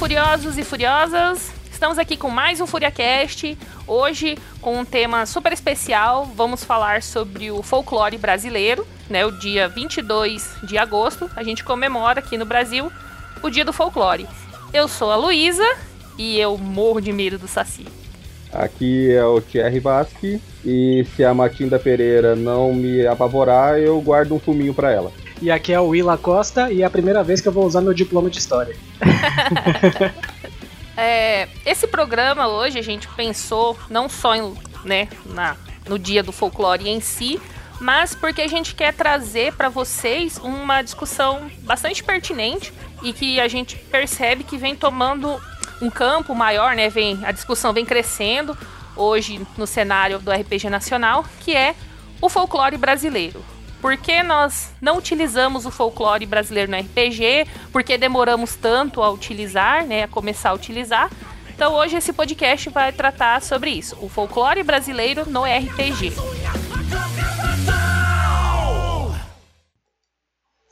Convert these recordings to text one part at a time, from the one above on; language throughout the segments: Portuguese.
furiosos e furiosas! Estamos aqui com mais um FuriaCast. Hoje, com um tema super especial, vamos falar sobre o folclore brasileiro. Né, o dia 22 de agosto, a gente comemora aqui no Brasil o Dia do Folclore. Eu sou a Luísa e eu morro de medo do Saci. Aqui é o Thierry Vasque e se a Matinda Pereira não me apavorar, eu guardo um fuminho para ela. E aqui é o Willa Costa e é a primeira vez que eu vou usar meu diploma de história. é, esse programa hoje a gente pensou não só em, né, na, no dia do folclore em si, mas porque a gente quer trazer para vocês uma discussão bastante pertinente e que a gente percebe que vem tomando um campo maior, né? Vem a discussão vem crescendo hoje no cenário do RPG nacional, que é o folclore brasileiro. Por que nós não utilizamos o folclore brasileiro no RPG? Por que demoramos tanto a utilizar, né, a começar a utilizar? Então hoje esse podcast vai tratar sobre isso, o folclore brasileiro no RPG.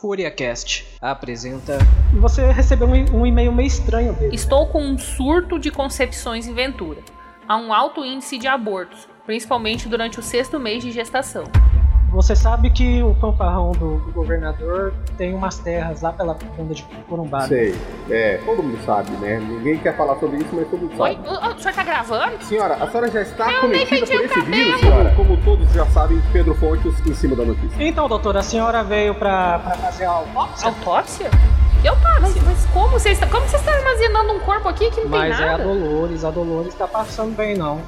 FúriaCast apresenta. Você recebeu um e-mail meio estranho dele. Estou com um surto de concepções em Ventura. Há um alto índice de abortos, principalmente durante o sexto mês de gestação. Você sabe que o fanfarrão do, do, governador tem umas terras lá pela banda de Corumbá. Sei, é, todo mundo sabe, né? Ninguém quer falar sobre isso, mas todo mundo sabe. Oi, o, o senhor tá gravando? Senhora, a senhora já está eu cometida por esse vírus, senhora? Como todos já sabem, Pedro Fontes em cima da notícia. Então, doutora, a senhora veio pra, pra fazer a autópsia? Autópsia? Eu tá, mas, mas como você está. Como você está armazenando um corpo aqui que não mas tem nada? Mas é a Dolores, a Dolores tá passando bem não.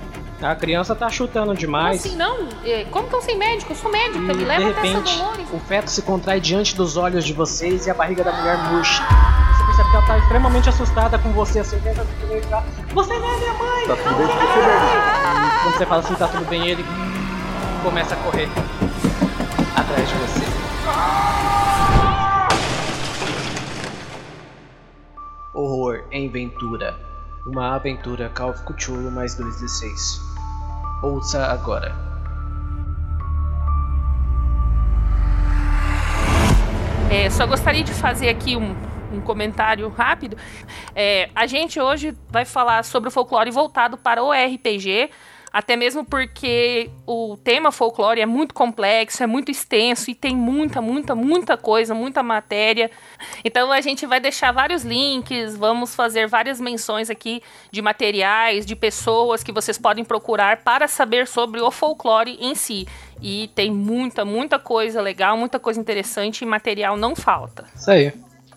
A criança tá chutando demais. Como assim não? É, como estão sem médico? Eu sou médica, e, me leva de repente, Dolores. O feto se contrai diante dos olhos de vocês e a barriga da mulher murcha. Você percebe que ela tá extremamente assustada com você, assim, tenta Você não é minha mãe! Tá tudo bem com você, Quando você fala assim, tá tudo bem, ele começa a correr atrás de você. Horror em Ventura. Uma aventura Call of Cthulhu mais 2d6. Ouça agora. É, só gostaria de fazer aqui um, um comentário rápido. É, a gente hoje vai falar sobre o folclore voltado para o RPG, até mesmo porque o tema folclore é muito complexo, é muito extenso e tem muita, muita, muita coisa, muita matéria. Então a gente vai deixar vários links, vamos fazer várias menções aqui de materiais, de pessoas que vocês podem procurar para saber sobre o folclore em si. E tem muita, muita coisa legal, muita coisa interessante e material não falta. Isso aí.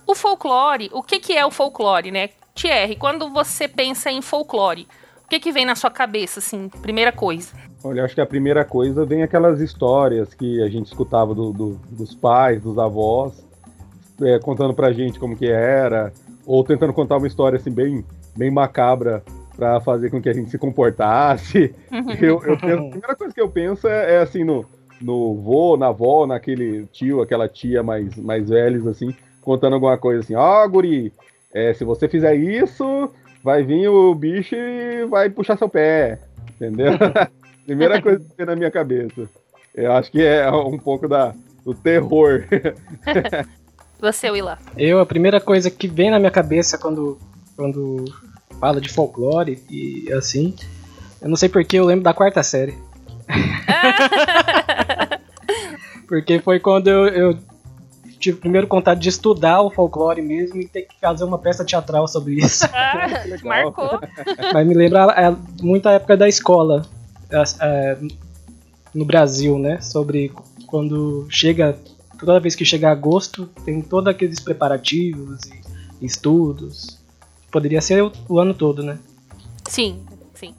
O folclore, o que, que é o folclore, né? Thierry, quando você pensa em folclore, que, que vem na sua cabeça, assim, primeira coisa? Olha, acho que a primeira coisa vem aquelas histórias que a gente escutava do, do, dos pais, dos avós, é, contando pra gente como que era, ou tentando contar uma história assim bem, bem macabra para fazer com que a gente se comportasse. Uhum. eu, eu penso, a primeira coisa que eu penso é, é, assim no, no vô, na avó, naquele tio, aquela tia mais, mais velhos, assim, contando alguma coisa assim, ó, oh, guri, é, se você fizer isso, vai vir o bicho e vai puxar seu pé, entendeu? Primeira coisa que tem na minha cabeça. Eu acho que é um pouco da, do terror. Você, Willa. Eu, a primeira coisa que vem na minha cabeça quando, quando fala de folclore e assim, eu não sei porque eu lembro da quarta série. porque foi quando eu, eu tive o primeiro contato de estudar o folclore mesmo e ter que fazer uma peça teatral sobre isso. Ah, marcou. Mas me lembra é, muita época da escola é, é, no Brasil, né? Sobre quando chega. Toda vez que chega agosto, tem todos aqueles preparativos e estudos. Poderia ser o, o ano todo, né? Sim, sim.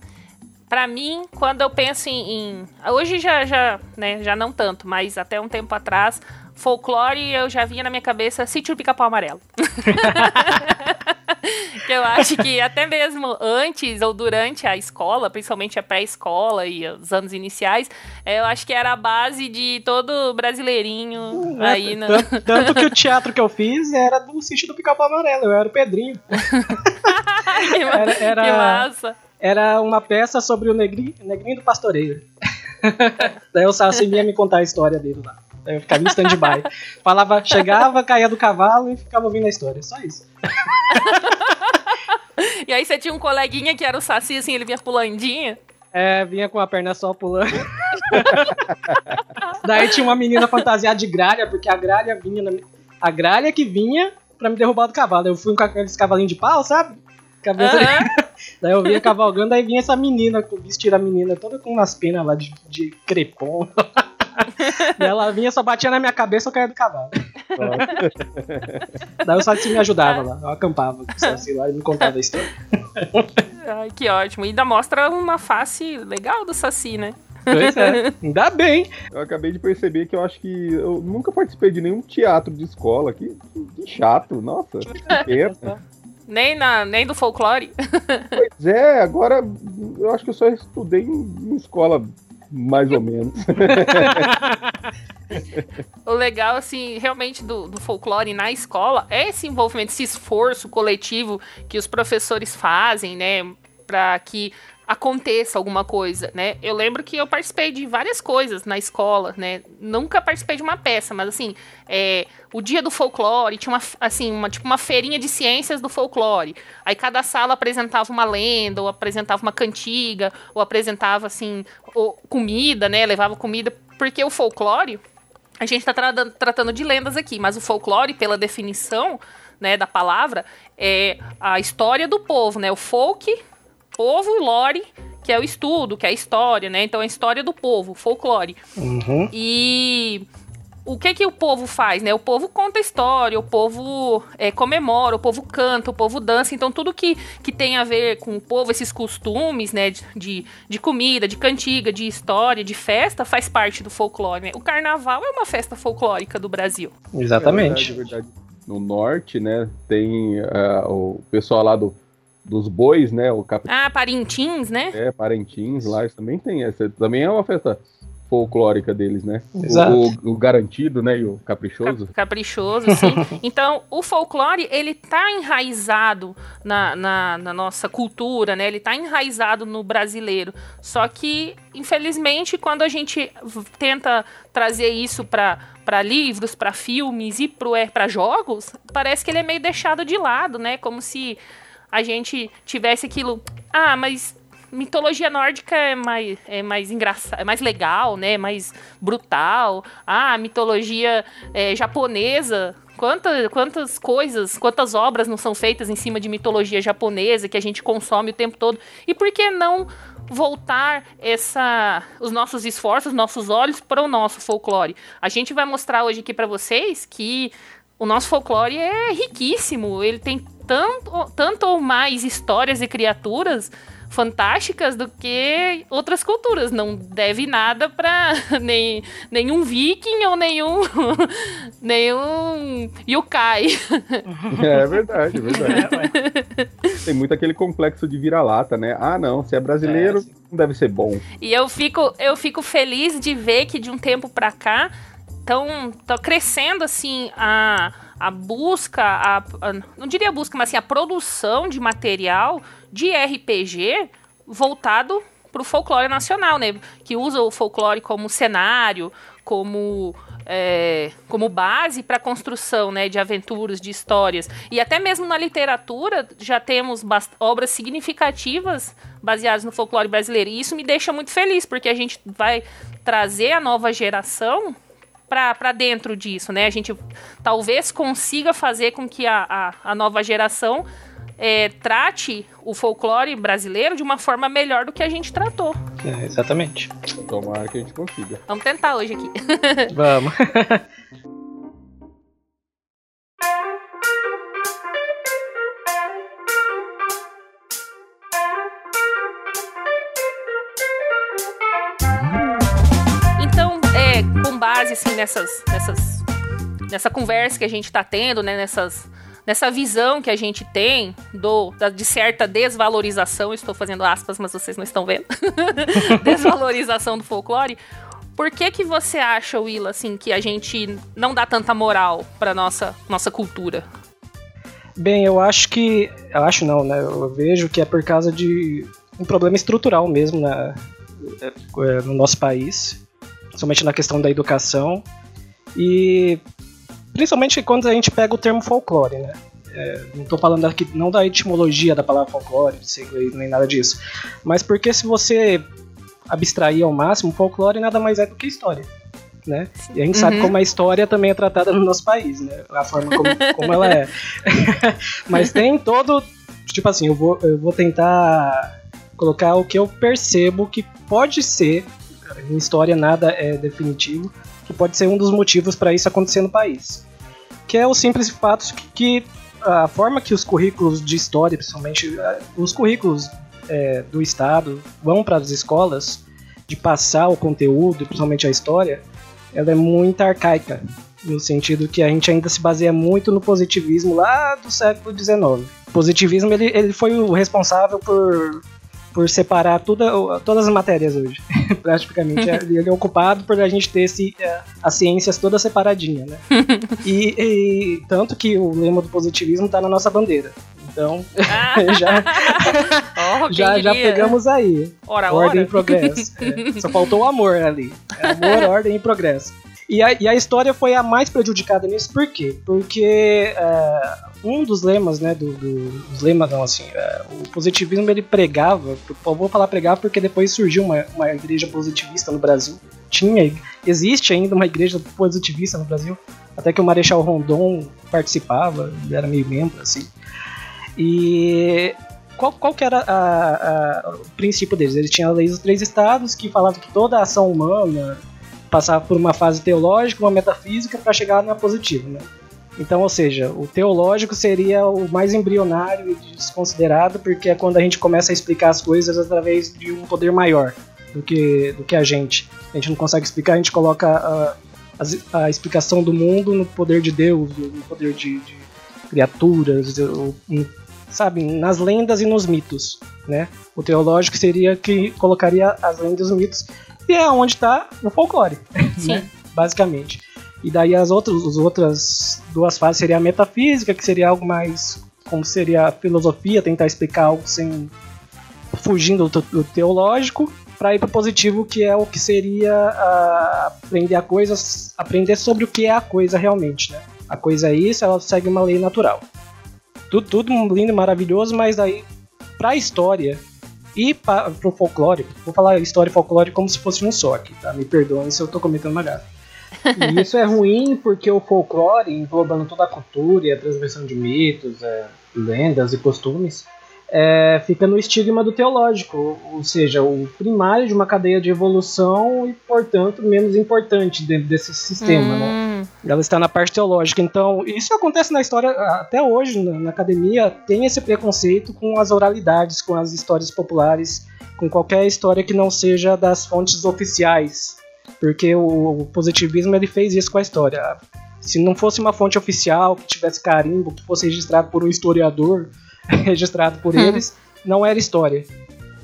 Para mim, quando eu penso em, em, hoje já já, né, já não tanto, mas até um tempo atrás, folclore eu já vinha na minha cabeça Sítio do Pica-Pau Amarelo. que eu acho que até mesmo antes ou durante a escola, principalmente a pré-escola e os anos iniciais, eu acho que era a base de todo brasileirinho é, aí. No... Tanto, tanto, que o teatro que eu fiz era do Sítio do Pica-Pau Amarelo, eu era o Pedrinho. que, era, era, que massa! Era uma peça sobre o negrinho, negrinho do pastoreiro. Daí o Sassi vinha me contar a história dele lá. Eu ficava em stand-by. Falava, chegava, caía do cavalo e ficava ouvindo a história. Só isso. E aí você tinha um coleguinha que era o Saci, assim, ele vinha pulandinha. É, vinha com a perna só pulando. Daí tinha uma menina fantasiada de gralha, porque a gralha vinha na... A gralha que vinha pra me derrubar do cavalo. Eu fui com aqueles cavalinhos de pau, sabe? Cabeça Aham. Daí eu vinha cavalgando, aí vinha essa menina, com vestida a menina toda com umas penas lá de, de crepom. Ela vinha, só batia na minha cabeça, eu caía do cavalo. Daí o Saci me ajudava lá, eu acampava com o Saci lá e me contava a história. Ai, que ótimo. E ainda mostra uma face legal do Saci, né? Pois é, ainda bem. Eu acabei de perceber que eu acho que eu nunca participei de nenhum teatro de escola. Que, que chato, nossa. Que pena. Nem, na, nem do folclore. Pois é, agora eu acho que eu só estudei em, em escola mais ou menos. O legal, assim, realmente do, do folclore na escola é esse envolvimento, esse esforço coletivo que os professores fazem, né? Pra que aconteça alguma coisa, né? Eu lembro que eu participei de várias coisas na escola, né? Nunca participei de uma peça, mas assim, é, o dia do folclore tinha uma, assim, uma, tipo uma feirinha de ciências do folclore. Aí cada sala apresentava uma lenda, ou apresentava uma cantiga, ou apresentava, assim, ou comida, né? Levava comida, porque o folclore, a gente está tratando de lendas aqui, mas o folclore, pela definição, né, da palavra, é a história do povo, né? O folk povo lore, que é o estudo, que é a história, né? Então é a história do povo, folclore. Uhum. E o que que o povo faz, né? O povo conta história, o povo é, comemora, o povo canta, o povo dança. Então tudo que, que tem a ver com o povo, esses costumes, né? De, de comida, de cantiga, de história, de festa, faz parte do folclore. Né? O carnaval é uma festa folclórica do Brasil. Exatamente. É verdade, é verdade. No norte, né, tem uh, o pessoal lá do, dos bois, né? O cap... Ah, Parintins, né? É, Parintins lá, isso também tem essa. Também é uma festa folclórica deles, né? Exato. O, o garantido, né? E o caprichoso. Cap- Caprichoso, sim. então, o folclore, ele tá enraizado na, na, na nossa cultura, né? Ele tá enraizado no brasileiro. Só que, infelizmente, quando a gente tenta trazer isso para para livros, para filmes e para jogos, parece que ele é meio deixado de lado, né? Como se a gente tivesse aquilo. Ah, mas mitologia nórdica é mais, é mais engraçado, é mais legal, né? Mais brutal. Ah, mitologia é, japonesa. Quanta, quantas coisas, quantas obras não são feitas em cima de mitologia japonesa que a gente consome o tempo todo? E por que não voltar essa, os nossos esforços, nossos olhos para o nosso folclore? A gente vai mostrar hoje aqui para vocês que o nosso folclore é riquíssimo. Ele tem tanto, tanto ou mais histórias e criaturas fantásticas do que outras culturas. Não deve nada para nem, nenhum viking ou nenhum nenhum yokai. É verdade, é verdade. Tem muito aquele complexo de vira-lata, né? Ah, não, se é brasileiro, É, não deve ser bom. E eu fico, eu fico feliz de ver que de um tempo pra cá estão tá crescendo assim a, a busca, a, a- não diria busca, mas assim, a produção de material de RPG voltado para o folclore nacional, né? Que usa o folclore como cenário, como é, como base para a construção né, de aventuras, de histórias. E até mesmo na literatura já temos obras significativas baseadas no folclore brasileiro. E isso me deixa muito feliz, porque a gente vai trazer a nova geração para dentro disso, né? A gente talvez consiga fazer com que a, a, a nova geração é, trate o folclore brasileiro de uma forma melhor do que a gente tratou. É, exatamente. Tomara que a gente consiga. Vamos tentar hoje aqui. Vamos. base assim nessas, nessas, nessa conversa que a gente está tendo, né, nessas, nessa visão que a gente tem do, da- de certa desvalorização, estou fazendo aspas, mas vocês não estão vendo, desvalorização do folclore. Por que que você acha, Willa, assim, que a gente não dá tanta moral para nossa nossa cultura? Bem, eu acho que. Eu acho não, né? Eu vejo que é por causa de um problema estrutural mesmo na, é, no nosso país, principalmente na questão da educação. E principalmente quando a gente pega o termo folclore, né? É, não estou falando aqui, não da etimologia da palavra folclore, nem nada disso. Mas porque se você abstrair ao máximo, folclore nada mais é do que história. Né? E a gente uhum. sabe como a história também é tratada no nosso país, né? A forma como, como ela é. Mas tem todo. Tipo assim, eu vou, eu vou tentar colocar o que eu percebo que pode ser. Em história nada é definitivo, que pode ser um dos motivos para isso acontecer no país. Que é o simples fato que, que a forma que os currículos de história, principalmente eh, os currículos é, do Estado, vão para as escolas, de passar o conteúdo, principalmente a história, ela é muito arcaica, no sentido que a gente ainda se baseia muito no positivismo lá do século XIX. O positivismo ele, ele foi o responsável por por separar toda, todas as matérias hoje, praticamente. Ele é ocupado por a gente ter esse, é, as ciências todas separadinhas, né? e, e, tanto que o lema do positivismo está na nossa bandeira. Então, ah. já, oh, já, já pegamos aí. Ora, ordem ora. e progresso. É, só faltou o amor ali. Amor, ordem e progresso. E a, e a história foi a mais prejudicada nisso, por quê? Porque uh, um dos lemas, né, do, do, dos lemas não, assim, uh, o positivismo ele pregava, eu vou falar pregava porque depois surgiu uma, uma igreja positivista no Brasil, tinha, existe ainda uma igreja positivista no Brasil, até que o Marechal Rondon participava, ele era meio membro, assim, e qual, qual que era a, a, o princípio deles? Eles tinham a lei dos três estados que falava que toda ação humana passava por uma fase teológica, uma metafísica para chegar na positiva, né? Então, ou seja, o teológico seria o mais embrionário e desconsiderado, porque é quando a gente começa a explicar as coisas através de um poder maior do que, do que a gente. A gente não consegue explicar, a gente coloca a, a, a explicação do mundo no poder de Deus, no poder de, de criaturas, sabe, nas lendas e nos mitos, né? O teológico seria que colocaria as lendas e os mitos, e é onde está o folclore, né? basicamente. E daí as outras, as outras duas fases seria a metafísica, que seria algo mais como seria a filosofia, tentar explicar algo sem fugindo do, do teológico, para ir para o positivo, que é o que seria a, aprender a coisas, aprender sobre o que é a coisa realmente, né? A coisa é isso, ela segue uma lei natural tudo, tudo lindo e maravilhoso, mas aí pra história e para pro folclore, vou falar história e folclore como se fosse um só aqui, tá? Me perdoem se eu tô cometendo uma gafa. E isso é ruim porque o folclore, englobando toda a cultura e a transmissão de mitos, é, lendas e costumes, é, fica no estigma do teológico, ou seja, o primário de uma cadeia de evolução e, portanto, menos importante dentro desse sistema, né? hum. né? Ela está na parte teológica. Então, isso acontece na história até hoje, na, na academia, tem esse preconceito com as oralidades, com as histórias populares, com qualquer história que não seja das fontes oficiais, porque o, o positivismo ele fez isso com a história. Se não fosse uma fonte oficial, que tivesse carimbo, que fosse registrado por um historiador, registrado por hum. eles, não era história.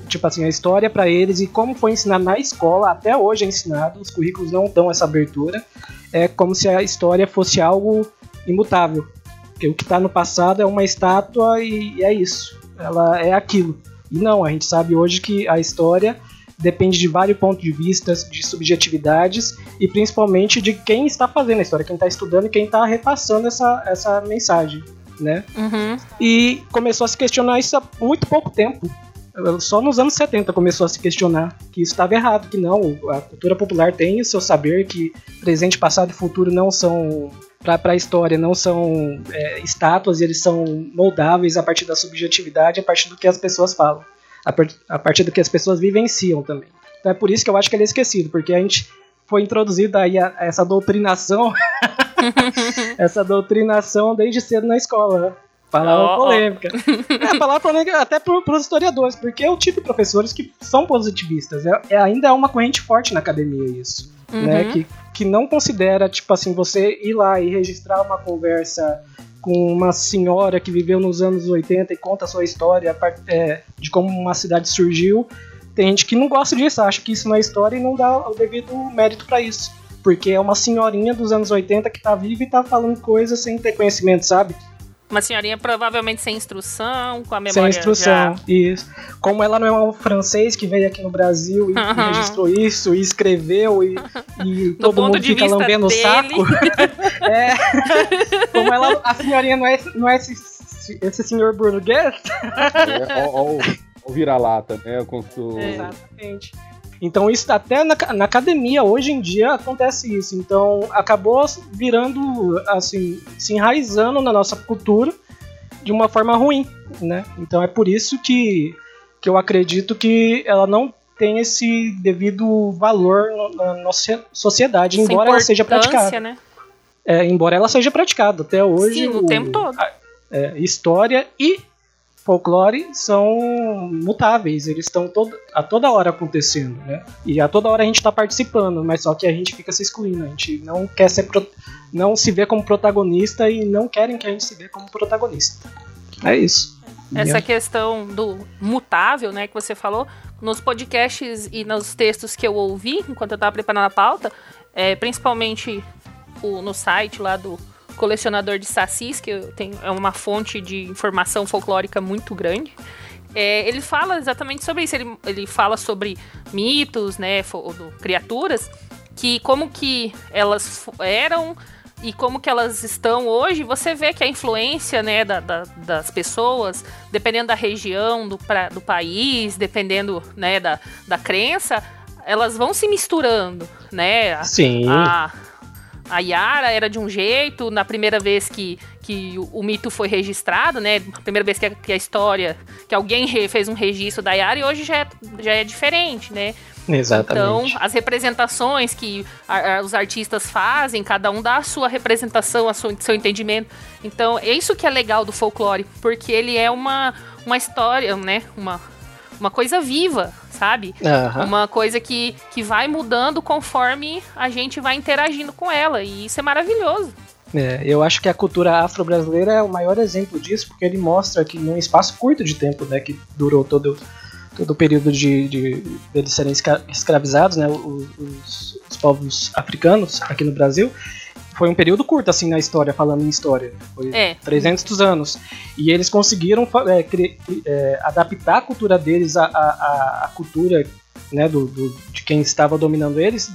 Tipo assim, a história para eles e como foi ensinado na escola, até hoje é ensinado, os currículos não dão essa abertura, é como se a história fosse algo imutável. Porque o que está no passado é uma estátua e é isso. Ela é aquilo. E não, a gente sabe hoje que a história depende de vários pontos de vista, de subjetividades e principalmente de quem está fazendo a história, quem está estudando e quem está repassando essa, essa mensagem né? Uhum. E começou a se questionar isso há muito pouco tempo. Só nos anos 70 começou a se questionar que isso estava errado, que não, a cultura popular tem o seu saber, que presente, passado e futuro não são para a história não são é, estátuas, eles são moldáveis a partir da subjetividade, a partir do que as pessoas falam, a, par a partir do que as pessoas vivenciam também. Então é por isso que eu acho que ele é esquecido, porque a gente foi introduzida aí a, a essa doutrinação essa doutrinação desde cedo na escola, né? Palavra oh, polêmica. Oh. É, palavra polêmica até para os historiadores, porque é o tipo de professores que são positivistas. É, é, ainda é uma corrente forte na academia isso. Uhum. Né? Que, que não considera, tipo assim, você ir lá e registrar uma conversa com uma senhora que viveu nos anos 80 e conta a sua história é, de como uma cidade surgiu. Tem gente que não gosta disso, acha que isso não é história e não dá o devido mérito para isso porque é uma senhorinha dos anos 80 que tá viva e tá falando coisas sem ter conhecimento, sabe? Uma senhorinha provavelmente sem instrução, com a memória Sem instrução, já... isso. Como ela não é um francês que veio aqui no Brasil e, uhum. registrou isso, e escreveu, e, e todo mundo fica lambendo dele. o saco. é. Como ela, a senhorinha não é, não é esse esse senhor Bruno Guest. É, ó, ó, o vira-lata, né? Com o... Exatamente. Então isso até na, na, academia hoje em dia acontece isso. Então acabou virando assim, se enraizando na nossa cultura de uma forma ruim, né? Então é por isso que, que eu acredito que ela não tem esse devido valor na nossa sociedade, Essa embora ela seja praticada. Né? É, embora ela seja praticada até hoje. Sim, o, o tempo todo. A, é, história e folclore são mutáveis, eles estão todo, a toda hora acontecendo, né? E a toda hora a gente está participando, mas só que a gente fica se excluindo, a gente não quer ser pro, não se vê como protagonista e não querem que a gente se vê como protagonista. É isso. Essa Minha... questão do mutável, né, que você falou, nos podcasts e nos textos que eu ouvi enquanto eu estava preparando a pauta, é, principalmente o, no site lá do colecionador de sacis, que tem, é uma fonte de informação folclórica muito grande. É, ele fala exatamente sobre isso. Ele, ele fala sobre mitos, né, criaturas, que como que elas eram e como que elas estão hoje, você vê que a influência né, da, da, das pessoas, dependendo da região, do, pra, do país, dependendo né, da, da crença, elas vão se misturando, né? Sim. A, a Yara era de um jeito, na primeira vez que, que o, o mito foi registrado, né? A primeira vez que a, que a história, que alguém re, fez um registro da Yara, e hoje já é, já é diferente, né? Exatamente. Então, as representações que a, a, os artistas fazem, cada um dá a sua representação, a sua, seu entendimento. Então, é isso que é legal do folclore, porque ele é uma, uma história, né? Uma, uma coisa viva, sabe? Uhum. Uma coisa que, que vai mudando conforme a gente vai interagindo com ela. E isso é maravilhoso. É, eu acho que a cultura afro-brasileira é o maior exemplo disso, porque ele mostra que num espaço curto de tempo, né, que durou todo, todo o período de, de, de eles serem escravizados, né, os, os povos africanos aqui no Brasil, foi um período curto, assim, na história, falando em história. Foi é. 300 anos. E eles conseguiram é, é, adaptar a cultura deles à, à, à cultura né, do, do, de quem estava dominando eles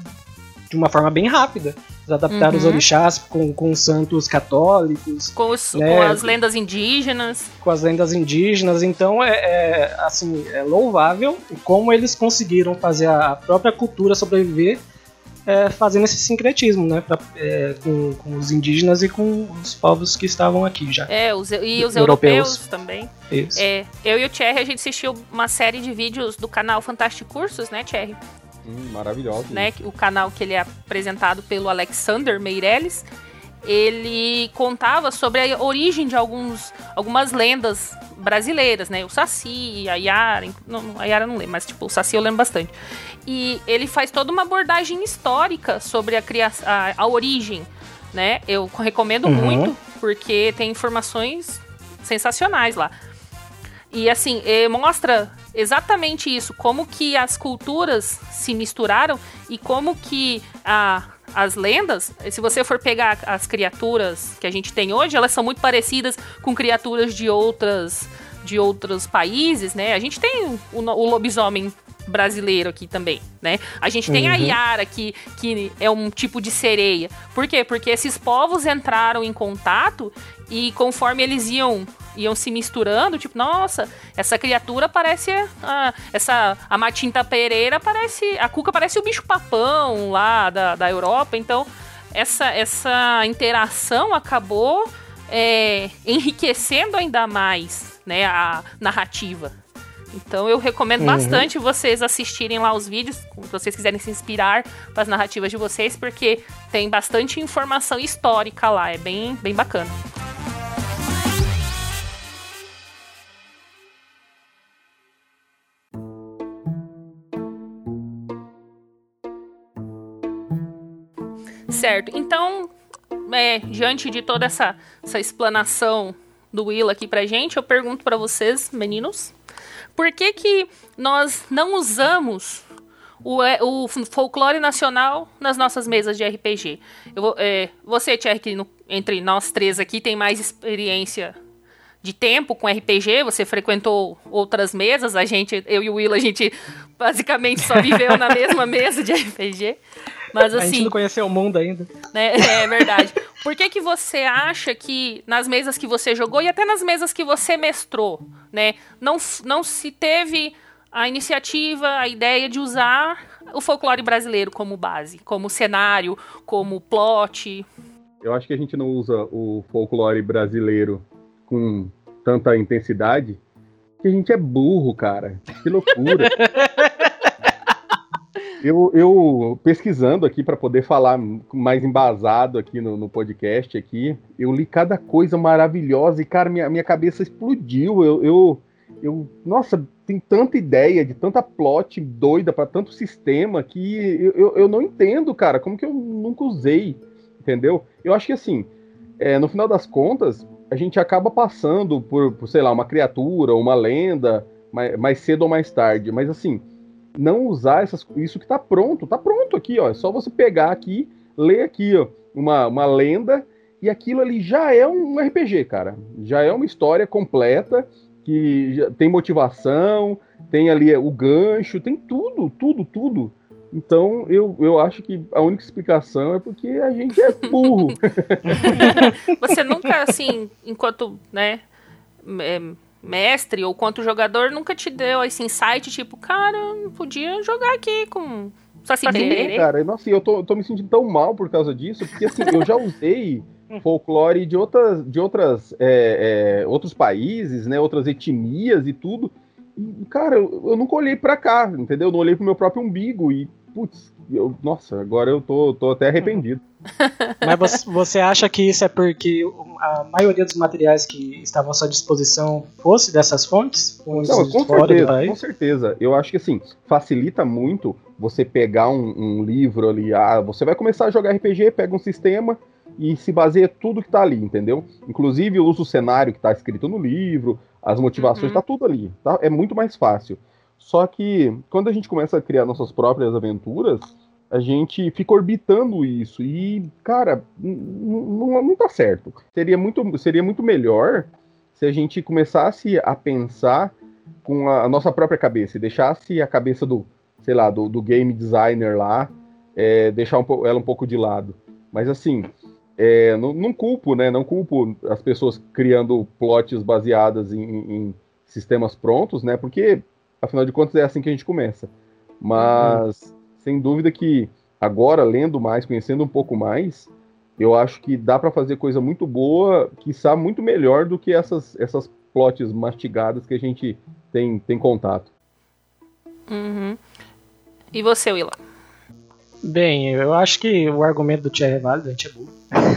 de uma forma bem rápida. Eles adaptaram uhum. os orixás com, com os santos católicos. Com, os, né, com, as lendas indígenas. Com as lendas indígenas. Então, é, é, assim, é louvável como eles conseguiram fazer a própria cultura sobreviver é, fazendo esse sincretismo, né? Pra, é, com, com, os indígenas e com os povos que estavam aqui já. É, os, e os europeus, europeus também. Isso. É, eu e o Thierry, a gente assistiu uma série de vídeos do canal Fantástico Cursos, né, Thierry? Hum, maravilhoso. Né, o canal que ele é apresentado pelo Alexander Meirelles. Ele contava sobre a origem de alguns, algumas lendas brasileiras, né? O Saci, a Yara, não, a Yara não lembro, mas tipo, o Saci eu lembro bastante. E ele faz toda uma abordagem histórica sobre a, criação, a, a origem, né? Eu recomendo uhum. muito, porque tem informações sensacionais lá. E assim, eh, mostra exatamente isso, como que as culturas se misturaram e como que a, as lendas, se você for pegar as criaturas que a gente tem hoje, elas são muito parecidas com criaturas de outras de outros países, né? A gente tem o, o lobisomem brasileiro aqui também, né? A gente tem uhum. a Yara, que, que é um tipo de sereia. Por quê? Porque esses povos entraram em contato e conforme eles iam iam se misturando, tipo, nossa, essa criatura parece a, essa a Matinta Pereira parece, a Cuca parece o bicho papão lá da, da Europa, então essa essa interação acabou é, enriquecendo ainda mais, né, a narrativa. Então eu recomendo uhum. bastante vocês assistirem lá os vídeos, se vocês quiserem se inspirar para as narrativas de vocês, porque tem bastante informação histórica lá, é bem, bem bacana. Certo, então, é, diante de toda essa, essa explanação do Will aqui pra gente, eu pergunto para vocês, meninos, por que, que nós não usamos o, é, o folclore nacional nas nossas mesas de RPG? Eu vou, é, você, Thierry, que no, entre nós três aqui tem mais experiência de tempo com RPG, você frequentou outras mesas, a gente, eu e o Will, a gente basicamente só viveu na mesma mesa de RPG. Mas assim. A gente assim, não conheceu o mundo ainda. Né, é verdade. Por que, que você acha que nas mesas que você jogou e até nas mesas que você mestrou, né, não, não se teve a iniciativa, a ideia de usar o folclore brasileiro como base, como cenário, como plot? Eu acho que a gente não usa o folclore brasileiro com tanta intensidade, que a gente é burro, cara. Que loucura. Eu, eu, pesquisando aqui para poder falar mais embasado aqui no, no, podcast aqui, eu li cada coisa maravilhosa e, cara, minha, minha cabeça explodiu. Eu, eu, eu nossa, tem tanta ideia de tanta plot doida para tanto sistema que eu, eu, eu, não entendo, cara, como que eu nunca usei, entendeu? Eu acho que assim, é, no final das contas, a gente acaba passando por, por sei lá, uma criatura, uma lenda, mais, mais cedo ou mais tarde, mas assim não usar essas, isso que está pronto. Está pronto aqui, ó. É só você pegar aqui, ler aqui, ó, uma, uma lenda, e aquilo ali já é um RPG, cara. Já é uma história completa, que tem motivação, tem ali o gancho, tem tudo, tudo, tudo. Então, eu, eu acho que a única explicação é porque a gente é burro. Você nunca, assim, enquanto, né, é, mestre ou quanto jogador nunca te deu esse insight, tipo, cara, podia jogar aqui com Saci Sim, cara, nossa, eu tô, eu tô me sentindo tão mal por causa disso, porque assim, eu já usei folclore de outras, de outras é, é, outros países, né, outras etnias e tudo, e, cara, eu, eu nunca olhei para cá, entendeu? Eu não olhei pro meu próprio umbigo e, putz, eu, nossa, agora eu tô, tô até arrependido. Mas você acha que isso é porque a maioria dos materiais que estavam à sua disposição fosse dessas fontes? Fontes Não, com certeza, com certeza. Eu acho que assim, facilita muito você pegar um, um, livro ali. Ah, você vai começar a jogar RPG, pega um sistema e se baseia tudo que tá ali, entendeu? Inclusive usa o cenário que tá escrito no livro, as motivações, uhum. tá tudo ali. Tá? É muito mais fácil. Só que quando a gente começa a criar nossas próprias aventuras, a gente fica orbitando isso e, cara, não, tá certo. Seria muito, seria muito melhor se a gente começasse a pensar com a, a nossa própria cabeça e deixasse a cabeça do, sei lá, do, do game designer lá, é, deixar um, ela um pouco de lado. Mas assim, é, não, não, culpo, né? Não culpo as pessoas criando plots baseadas em, em, sistemas prontos, né? Porque, afinal de contas, é assim que a gente começa. Mas uhum sem dúvida que agora, lendo mais, conhecendo um pouco mais, eu acho que dá para fazer coisa muito boa, que sabe muito melhor do que essas, essas plots mastigadas que a gente tem, tem contato. Uhum. E você, Willa? Bem, eu acho que o argumento do Thierry é válido, a gente é burro.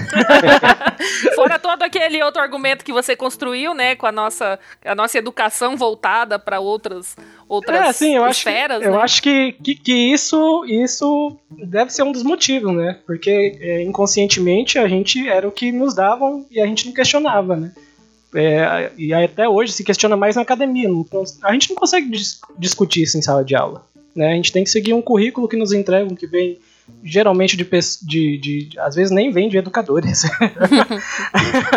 Fora todo aquele outro argumento que você construiu, né, com a nossa, a nossa educação voltada para outras outras é, sim, eu esferas. Acho, né? Eu acho que, que, que, isso, isso deve ser um dos motivos, né? Porque é, inconscientemente a gente era o que nos davam e a gente não questionava, né? É, e até hoje se questiona mais na academia. Não, a gente não consegue dis discutir isso em sala de aula. Né? A gente tem que seguir um currículo que nos entregam, que vem geralmente de, de, de, às vezes nem vem de educadores.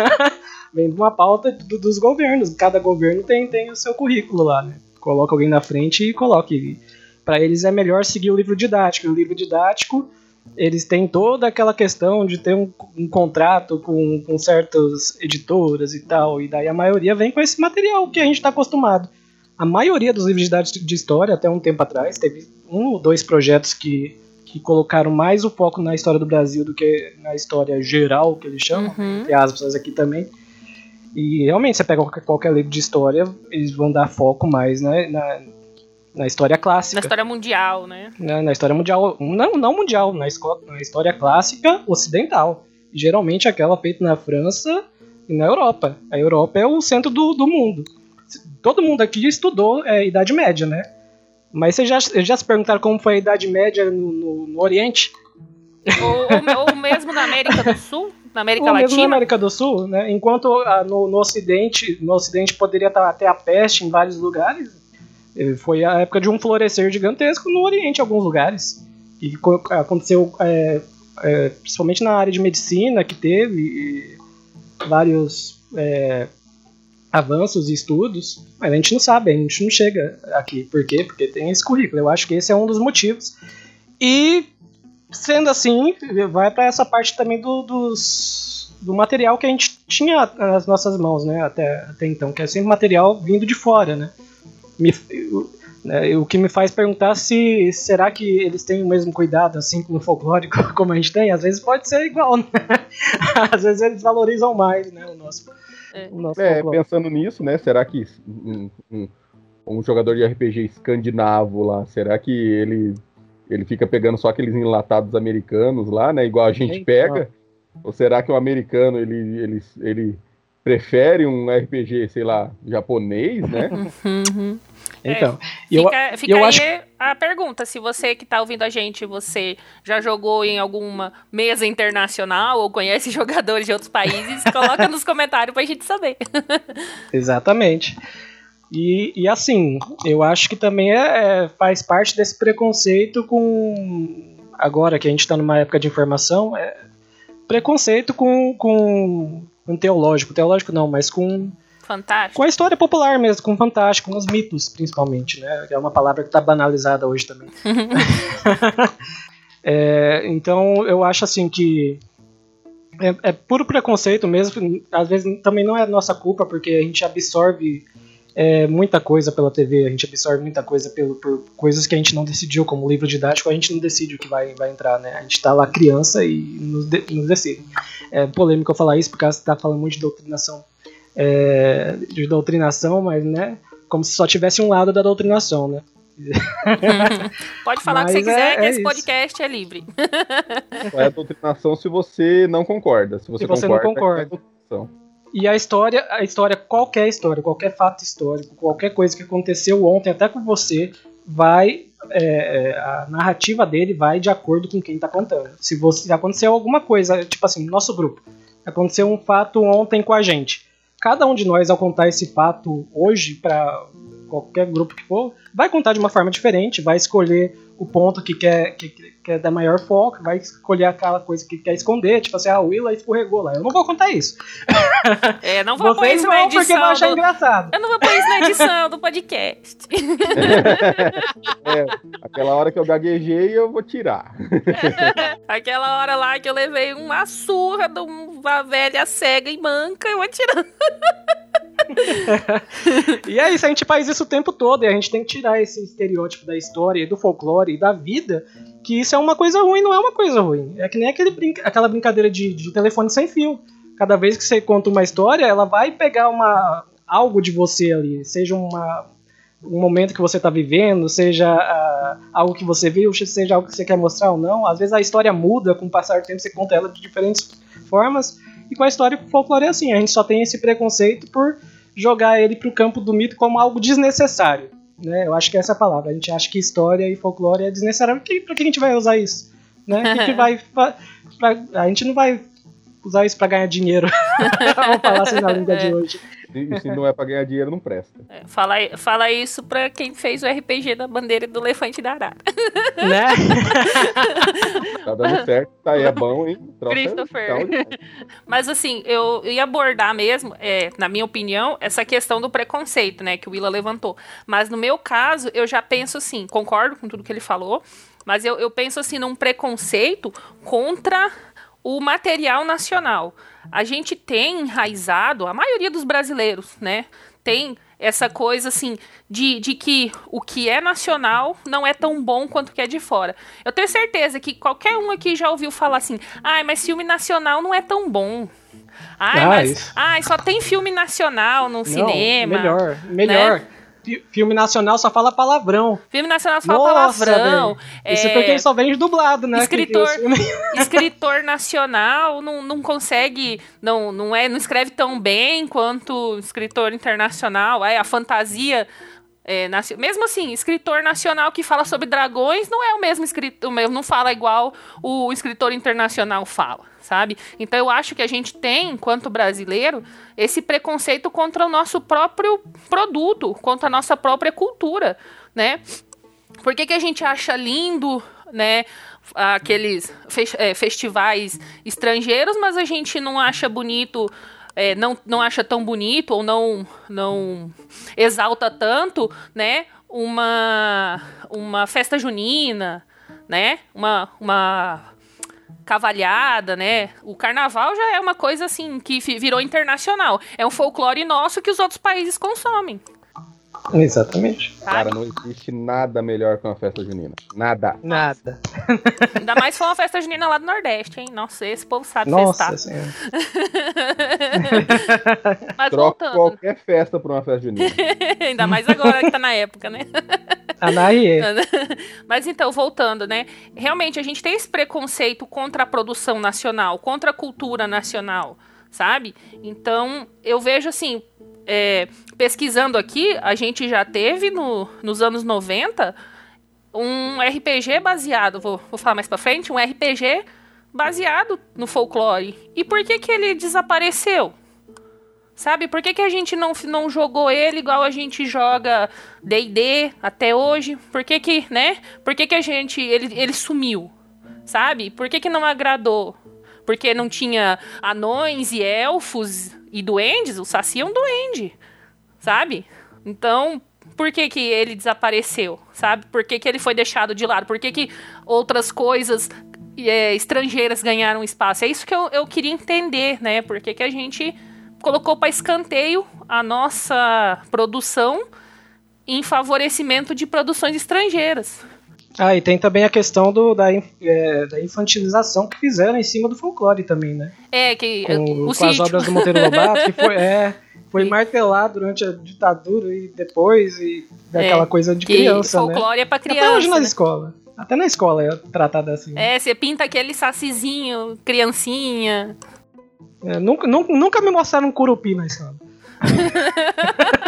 vem de uma pauta do, dos governos. Cada governo tem, tem o seu currículo lá, né? Coloca alguém na frente e coloque. Para eles é melhor seguir o livro didático. O livro didático, eles têm toda aquela questão de ter um, um contrato com, com certas editoras e tal. E daí a maioria vem com esse material que a gente está acostumado. A maioria dos livros didáticos de história, até um tempo atrás, teve um ou dois projetos que que colocaram mais o foco na história do Brasil do que na história geral, que eles chamam, uhum. entre aspas aqui também. E realmente, você pega qualquer, qualquer livro de história, eles vão dar foco mais né, na, na história clássica. Na história mundial, né? Na, na história mundial. Não, não mundial, na, escola, na história clássica ocidental. Geralmente aquela feita na França e na Europa. A Europa é o centro do, do mundo. Todo mundo aqui estudou é, Idade Média, né? Mas vocês já, já se perguntaram como foi a Idade Média no, no, no Oriente? Ou, ou, ou, mesmo na América do Sul? Na América ou Latina? mesmo na América do Sul, né? Enquanto ah, no, no, Ocidente, no Ocidente poderia estar até a peste em vários lugares, eh, foi a época de um florescer gigantesco no Oriente, em alguns lugares. E aconteceu é, é, principalmente na área de medicina, que teve vários é, avanços e estudos, mas a gente não sabe, a gente não chega aqui. Por quê? Porque tem esse currículo. Eu acho que esse é um dos motivos. E, sendo assim, vai para essa parte também do, dos, do material que a gente tinha nas nossas mãos, né, até, até então, que é sempre material vindo de fora, né. Me, né, o que me faz perguntar se será que eles têm o mesmo cuidado assim com o folclore como a gente tem? Às vezes pode ser igual, né? Às vezes eles valorizam mais, né, o nosso, é. é, pensando nisso, né? Será que um, um, um, jogador de RPG escandinavo lá, será que ele ele fica pegando só aqueles enlatados americanos lá, né? Igual a gente pega? Ou será que o americano ele, ele, ele prefere um RPG, sei lá, japonês, né? Uhum. Então, é, eu, fica, fica eu aí acho... a pergunta, se você que está ouvindo a gente, você já jogou em alguma mesa internacional ou conhece jogadores de outros países, coloca nos comentários para a gente saber. Exatamente. E, e, assim, eu acho que também é, é, faz parte desse preconceito com. Agora que a gente está numa época de informação, é preconceito com, com, com teológico. Teológico não, mas com Fantástico. Com a história popular mesmo, com fantástico, com os mitos, principalmente, né? Que é uma palavra que está banalizada hoje também. é, então, eu acho assim que é, é, puro preconceito mesmo. Às vezes também não é nossa culpa, porque a gente absorve é, muita coisa pela TV, a gente absorve muita coisa pelo, por coisas que a gente não decidiu, como livro didático, a gente não decide o que vai, vai entrar, né? A gente está lá criança e nos, de, nos decide. É polêmico eu falar isso, porque você está falando muito de doutrinação é, de doutrinação, mas né, como se só tivesse um lado da doutrinação, né? Pode falar o que você quiser, é, que é esse isso. podcast é livre. É doutrinação se você não concorda. Se você, se você concorda, não concorda. É e a história, a história, qualquer história, qualquer fato histórico, qualquer coisa que aconteceu ontem, até com você, vai. É, é a narrativa dele vai de acordo com quem está contando. Se você se aconteceu alguma coisa, tipo assim, no nosso grupo, aconteceu um fato ontem com a gente cada um de nós, ao contar esse fato hoje para qualquer grupo que for, vai contar de uma forma diferente, vai escolher o ponto que quer, que, quer dar maior foco, vai escolher aquela coisa que quer esconder, tipo assim, ah, o Willa escorregou lá. Eu não vou contar isso. É, não vou pôr isso na edição. Porque vão achar do... engraçado. Eu não vou pôr isso na edição do podcast. é, aquela hora que eu gaguejei, eu vou tirar. aquela hora lá que eu levei uma surra de uma velha cega e manca, eu vou tirar. e é isso, a gente faz isso o tempo todo e a gente tem que tirar esse estereótipo da história, do folclore e da vida, que isso é uma coisa ruim, não é uma coisa ruim. É que nem aquele aquela brincadeira de, de telefone sem fio. Cada vez que você conta uma história, ela vai pegar uma algo de você ali, seja uma, um momento que você está vivendo, seja uh, algo que você viu, seja algo que você quer mostrar ou não. Às vezes a história muda com o passar do tempo, você conta ela de diferentes formas. E com a história folclore é assim, a gente só tem esse preconceito por jogar ele para o campo do mito como algo desnecessário. Né? Eu acho que essa é a palavra. A gente acha que história e folclore é desnecessário. Para que a gente vai usar isso? Né? Que que vai, a gente não vai usar isso para ganhar dinheiro. Vamos falar assim na língua de hoje. E se não é pra ganhar dinheiro, não presta. É, fala, fala isso pra quem fez o RPG da bandeira do elefante da Arara. Né? tá dando certo, tá aí, é bom, hein? Troca Christopher. Mas assim, eu ia abordar mesmo, é, na minha opinião, essa questão do preconceito, né, que o Willa levantou. Mas no meu caso, eu já penso assim, concordo com tudo que ele falou, mas eu, eu penso assim num preconceito contra o material nacional. A gente tem enraizado, a maioria dos brasileiros, né, tem essa coisa assim de, de que o que é nacional não é tão bom quanto o que é de fora. Eu tenho certeza que qualquer um aqui já ouviu falar assim: ai, mas filme nacional não é tão bom. Ai, ah, mas ai, só tem filme nacional no não, cinema. Melhor, melhor. Né? Filme nacional só fala palavrão. Filme nacional só fala Nossa, palavrão. É... Isso porque ele só vende dublado, né? Escritor, escritor nacional não, não consegue, não, não, é, não escreve tão bem quanto escritor internacional. É, a fantasia é, mesmo assim, escritor nacional que fala sobre dragões não é o mesmo escritor, não fala igual o escritor internacional fala, sabe? Então eu acho que a gente tem, enquanto brasileiro, esse preconceito contra o nosso próprio produto, contra a nossa própria cultura, né? Por que, que a gente acha lindo, né, aqueles é, festivais estrangeiros, mas a gente não acha bonito é, não, não acha tão bonito ou não, não exalta tanto, né? Uma, uma festa junina, né? Uma, uma cavalhada, né? O carnaval já é uma coisa assim que virou internacional. É um folclore nosso que os outros países consomem. Exatamente. Cara, não existe nada melhor que uma festa junina. Nada. Nada. Ainda mais se for uma festa junina lá do Nordeste, hein? Nossa, esse povo sabe Nossa festar. Mas Troca voltando. qualquer festa por uma festa junina. Ainda mais agora que tá na época, né? Anaie. Mas então, voltando, né? Realmente, a gente tem esse preconceito contra a produção nacional, contra a cultura nacional, sabe? Então, eu vejo assim, é, pesquisando aqui, a gente já teve no, nos anos 90 um RPG baseado, vou, vou falar mais pra frente, um RPG baseado no folclore. E por que que ele desapareceu? Sabe, por que, que a gente não, não jogou ele igual a gente joga D&D até hoje? Por que que, né? Por que que a gente, ele, ele sumiu? Sabe? Por que que não agradou? Porque não tinha anões e elfos e duendes? O Saci é um duende, sabe? Então, por que que ele desapareceu? Sabe? Por que que ele foi deixado de lado? Por que que outras coisas é, estrangeiras ganharam espaço? É isso que eu, eu queria entender, né? Por que que a gente colocou para escanteio a nossa produção em favorecimento de produções estrangeiras. Ah, e tem também a questão do, da, é, da infantilização que fizeram em cima do folclore também, né? É, que Com, o com as obras do Monteiro Lobato, que foi, é, foi martelado durante a ditadura e depois, e daquela É, coisa de criança, né? folclore é pra Até criança. hoje na né? escola. Até na escola é tratada assim. É, você pinta aquele sacizinho, criancinha. É, nunca, nunca, nunca me mostraram um curupi na escola.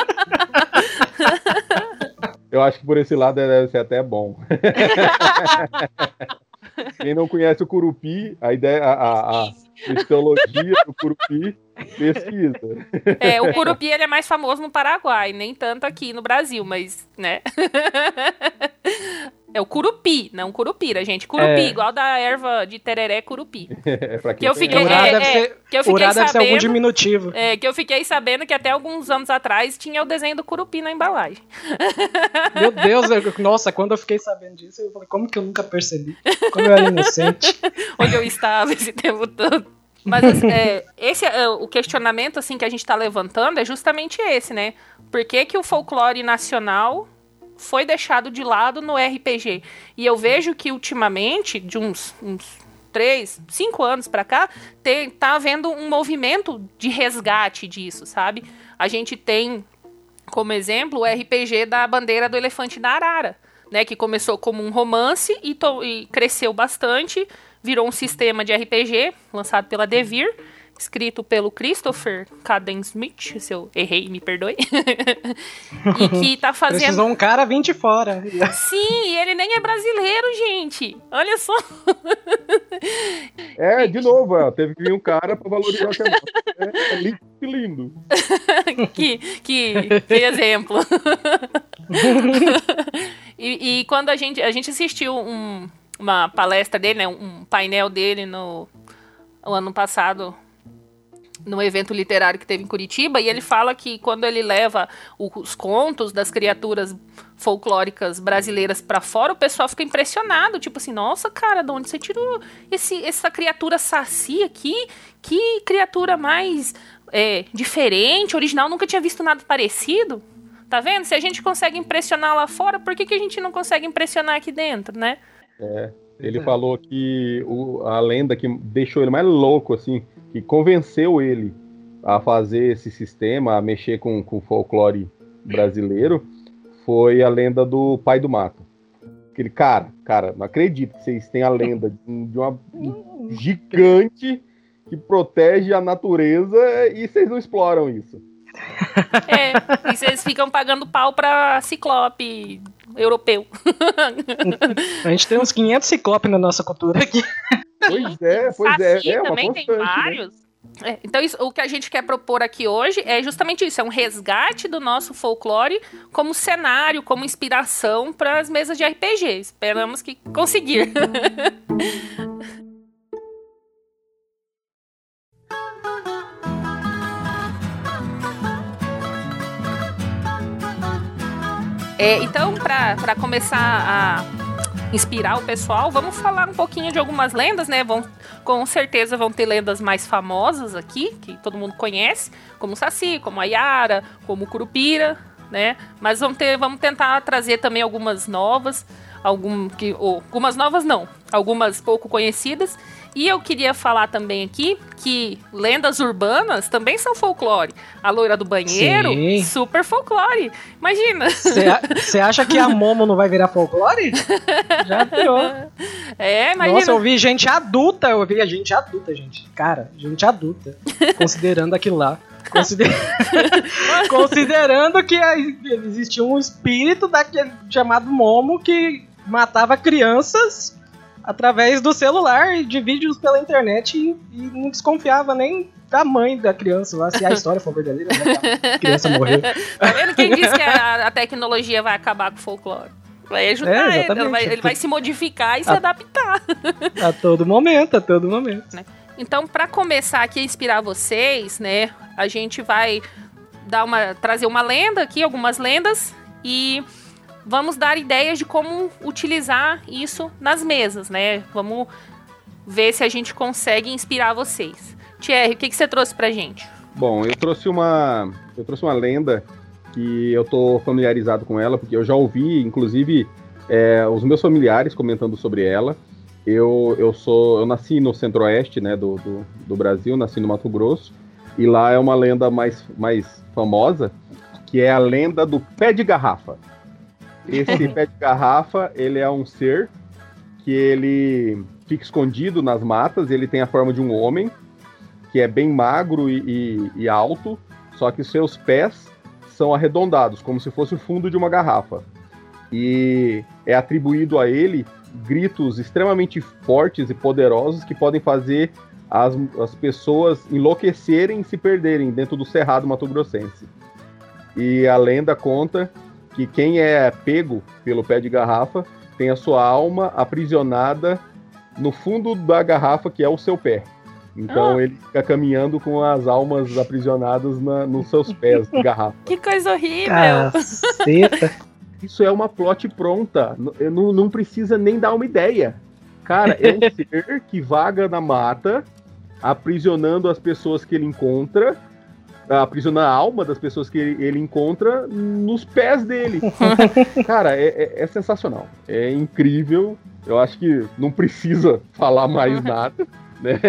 Eu acho que por esse lado deve ser até bom. Quem não conhece o Curupi, a ideia, a, a, a mitologia do Curupi, pesquisa. É, o curupi ele é mais famoso no Paraguai, nem tanto aqui no Brasil, mas, né? É o curupi, não curupira, gente. Curupi, É. igual da erva de tereré curupi. É pra Que quem eu fiquei- Urá é, deve é, ser, que eu fiquei deve ser algum sabendo- diminutivo. É, que eu fiquei sabendo que até alguns anos atrás tinha o desenho do curupi na embalagem. Meu Deus, eu- nossa, quando eu fiquei sabendo disso, eu falei, como que eu nunca percebi? Como eu era inocente. onde eu estava esse tempo todo. Mas assim, é, esse é, o questionamento assim que a gente está levantando é justamente esse, né? Por que, que o folclore nacional foi deixado de lado no RPG? E eu vejo que ultimamente, de uns, uns três, cinco anos pra cá, tem, tá havendo um movimento de resgate disso, sabe? A gente tem como exemplo o RPG da Bandeira do Elefante da Arara, né, que começou como um romance e, e cresceu bastante, virou um sistema de RPG lançado pela Devir, escrito pelo Christopher Caden Smith, se eu errei, me perdoe, e que tá fazendo... Precisou um cara vir de fora. Sim, e ele nem é brasileiro, gente. Olha só. É, de novo, ó, teve que vir um cara pra valorizar o que é. É, é lindo, que lindo. que, que, que exemplo. e, e quando a gente, a gente assistiu um- uma palestra dele, né, um painel dele no, no ano passado, num evento literário que teve em Curitiba, e ele fala que quando ele leva os contos das criaturas folclóricas brasileiras pra fora, o pessoal fica impressionado, tipo assim, nossa, cara, de onde você tirou esse, essa criatura saci aqui? Que criatura mais é, diferente, original, nunca tinha visto nada parecido. Tá vendo? Se a gente consegue impressionar lá fora, por que, que a gente não consegue impressionar aqui dentro, né? Ele falou que o- a lenda que deixou ele mais louco, assim, que convenceu ele a fazer esse sistema, a mexer com o folclore brasileiro, foi a lenda do Pai do Mato. Aquele cara, cara, não acredito que vocês têm a lenda de de uma gigante que protege a natureza e vocês não exploram isso. É, e vocês ficam pagando pau pra ciclope europeu. A gente tem uns 500 ciclopes na nossa cultura aqui. Pois é, pois é, Saci é uma também tem né? vários. É, então, isso- o que a gente quer propor aqui hoje é justamente isso: é um resgate do nosso folclore como cenário, como inspiração para as mesas de RPG. Esperamos que conseguir. É, então, para começar a inspirar o pessoal, vamos falar um pouquinho de algumas lendas, né? Vão, com certeza vão ter lendas mais famosas aqui, que todo mundo conhece, como o Saci, como a Yara, como o Curupira, né? Mas vamos, ter, vamos tentar trazer também algumas novas, algum, que, ou, algumas novas não, algumas pouco conhecidas e eu queria falar também aqui que lendas urbanas também são folclore. A loira do banheiro, Sim. super folclore. Imagina. Você acha que a Momo não vai virar folclore? Já virou. É, imagina. Nossa, eu vi gente adulta, eu vi a gente adulta, gente. Cara, gente adulta. considerando aquilo lá. Consider... considerando que existia um espírito daquele chamado Momo que matava crianças através do celular de vídeos pela internet e, e, não desconfiava nem da mãe da criança lá, se a história for verdadeira, né? A criança morreu. Tá vendo quem disse que a, a, tecnologia vai acabar com o folclore? Vai ajudar é, ele, ele vai, ele vai, se modificar e a, se adaptar. A todo momento, a todo momento. Né? Então, para começar aqui a inspirar vocês, né, a gente vai dar uma, trazer uma lenda aqui, algumas lendas, e vamos dar ideias de como utilizar isso nas mesas, né? Vamos ver se a gente consegue inspirar vocês. Thierry, o que, que você trouxe pra gente? Bom, eu trouxe uma. Eu trouxe uma lenda que eu tô familiarizado com ela, porque eu já ouvi, inclusive, é, os meus familiares comentando sobre ela. Eu, eu sou. Eu nasci no centro-oeste né, do, do, do Brasil, nasci no Mato Grosso, e lá é uma lenda mais, mais famosa, que é a lenda do pé de garrafa. Esse pé de garrafa, ele é um ser que ele fica escondido nas matas, ele tem a forma de um homem, que é bem magro e, e, e alto, só que seus pés são arredondados, como se fosse o fundo de uma garrafa. E é atribuído a ele gritos extremamente fortes e poderosos que podem fazer as, as pessoas enlouquecerem e se perderem dentro do cerrado mato-grossense. E a lenda conta que quem é pego pelo pé de garrafa tem a sua alma aprisionada no fundo da garrafa, que é o seu pé. Então ah. ele fica caminhando com as almas aprisionadas na, nos seus pés de garrafa. Que coisa horrível! Caceta. Isso é uma plot pronta. Não, não precisa nem dar uma ideia. Cara, é um ser que vaga na mata, aprisionando as pessoas que ele encontra aprisionar a alma das pessoas que ele, ele encontra nos pés dele. Cara, é, é, é, sensacional. É incrível. Eu acho que não precisa falar mais nada, né?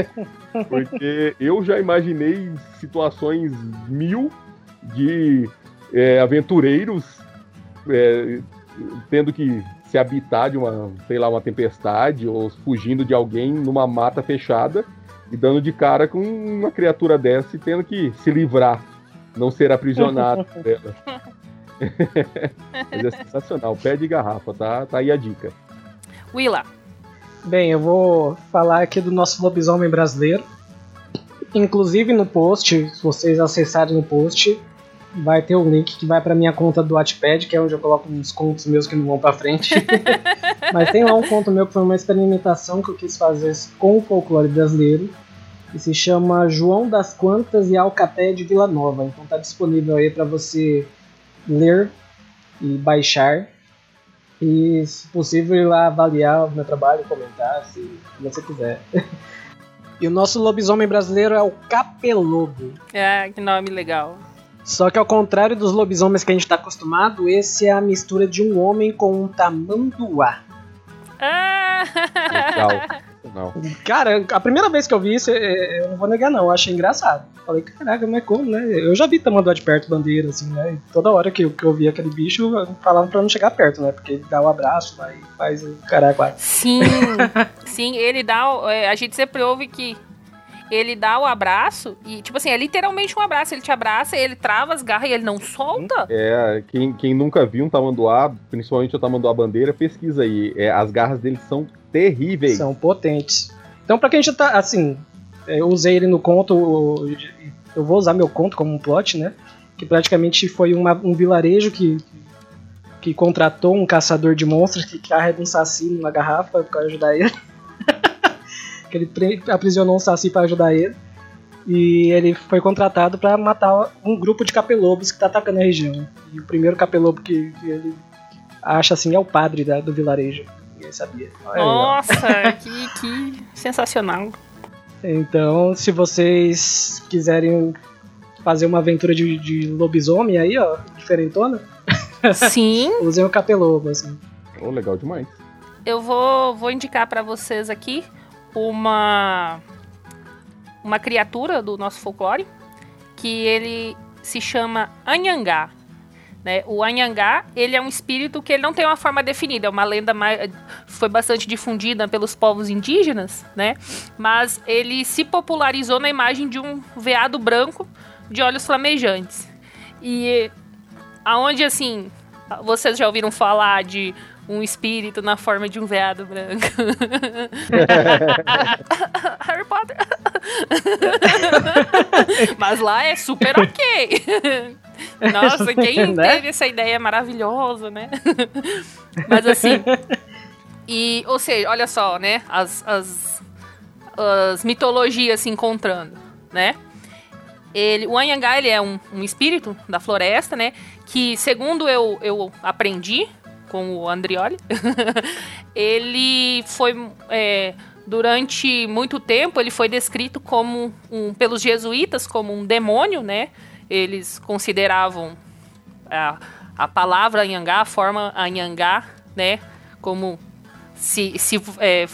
Porque eu já imaginei situações mil de é, aventureiros é, tendo que se habitar de uma, sei lá, uma tempestade ou fugindo de alguém numa mata fechada e dando de cara com uma criatura dessa e tendo que se livrar, não ser aprisionado dela. Mas é sensacional, pé de garrafa, tá, tá aí a dica. Willa. Bem, eu vou falar aqui do nosso lobisomem brasileiro. Inclusive no post, se vocês acessarem no post, vai ter o um link que vai para minha conta do Wattpad, que é onde eu coloco uns contos meus que não vão para frente. Mas tem lá um conto meu que foi uma experimentação que eu quis fazer com o folclore brasileiro, que se chama João das Quantas e Alcaté de Vila Nova. Então tá disponível aí para você ler e baixar. E, se possível, ir lá avaliar o meu trabalho, comentar, se você quiser. e o nosso lobisomem brasileiro é o Capelobo. É, que nome legal. Só que ao contrário dos lobisomens que a gente está acostumado, esse é a mistura de um homem com um tamanduá. Ah! Legal. Não. Cara, a primeira vez que eu vi isso, eu não vou negar não, eu achei engraçado. Falei, caraca, mas como, né? Eu já vi tamanduá de perto, bandeira, assim, né? E toda hora que eu, que eu vi aquele bicho, falavam pra não chegar perto, né? Porque ele dá o um abraço lá e faz o caraca. Sim, sim, ele dá. É, a gente sempre ouve que ele dá o abraço e, tipo assim, é literalmente um abraço. Ele te abraça, ele trava as garras e ele não solta. É, quem, quem nunca viu um tamanduá, principalmente o tamanduá bandeira, pesquisa aí. É, as garras dele são terríveis. São potentes. Então, pra quem já tá, assim, eu usei ele no conto, eu vou usar meu conto como um plot, né? Que praticamente foi uma, um vilarejo que, que contratou um caçador de monstros que carrega um saci numa garrafa para ajudar ele que ele aprisionou um saci para ajudar ele. E ele foi contratado para matar um grupo de capelobos que tá atacando a região. E o primeiro capelobo que, que ele acha assim é o padre da, do vilarejo. Ninguém sabia. Nossa, que, que sensacional. Então, se vocês quiserem fazer uma aventura de, de lobisomem aí, ó, diferentona. Sim. usem o capelobo, assim. Oh, legal demais. Eu vou, vou indicar para vocês aqui uma uma criatura do nosso folclore que ele se chama Anhangá. Né? O Anhangá, ele é um espírito que ele não tem uma forma definida, é uma lenda mais, foi bastante difundida pelos povos indígenas, né? Mas ele se popularizou na imagem de um veado branco de olhos flamejantes. E aonde assim, vocês já ouviram falar de um espírito na forma de um veado branco. Harry Potter. Mas lá é super ok. Nossa, quem né? teve essa ideia maravilhosa, né? Mas assim. E, ou seja, olha só, né? As, as, as mitologias se encontrando, né? Ele, o Anhangá, ele é um, um espírito da floresta, né? Que, segundo eu, eu aprendi com o Andrioli, ele foi. É, durante muito tempo, ele foi descrito como um, pelos jesuítas como um demônio, né? Eles consideravam a, a palavra Anhangá, a forma Anhangá, né? Como se, se é,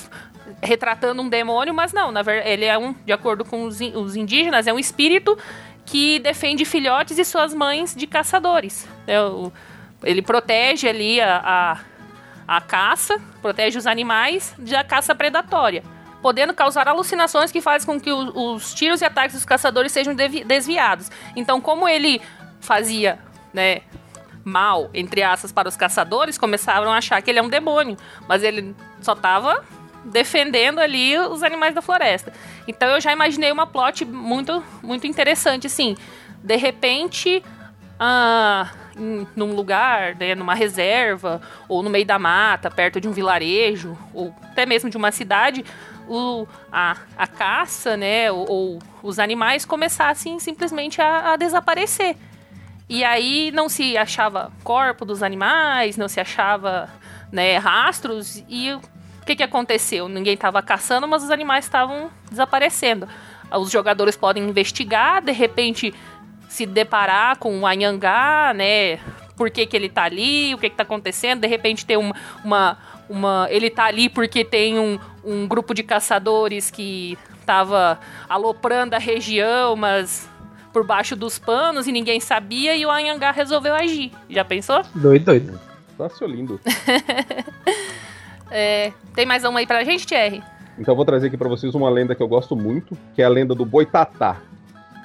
retratando um demônio, mas não, na verdade, ele é um, de acordo com os, os indígenas, é um espírito que defende filhotes e suas mães de caçadores. É, o, ele protege ali a, a, a caça, protege os animais da caça predatória podendo causar alucinações que fazem com que os, os tiros e ataques dos caçadores sejam desviados. Então, como ele fazia, né, mal, entre aspas, para os caçadores, começaram a achar que ele é um demônio, mas ele só estava defendendo ali os animais da floresta. Então eu já imaginei uma plot muito muito interessante, assim, de repente, ah, em, num lugar, né, numa reserva, ou no meio da mata, perto de um vilarejo, ou até mesmo de uma cidade, o, a, a caça, né, ou, ou os animais começassem simplesmente a, a desaparecer. E aí não se achava corpo dos animais, não se achava né, rastros, e o que, que aconteceu? Ninguém estava caçando, mas os animais estavam desaparecendo. Os jogadores podem investigar, de repente se deparar com um Anhangá, né? Por que, que ele tá ali, o que, que tá acontecendo, de repente tem uma, uma, uma. Ele tá ali porque tem um, um grupo de caçadores que tava aloprando a região, mas por baixo dos panos e ninguém sabia e o Anhangá resolveu agir. Já pensou? Doido, doido. Nossa, lindo. é, tem mais uma aí pra gente, Thierry? Então eu vou trazer aqui para vocês uma lenda que eu gosto muito, que é a lenda do Boitatá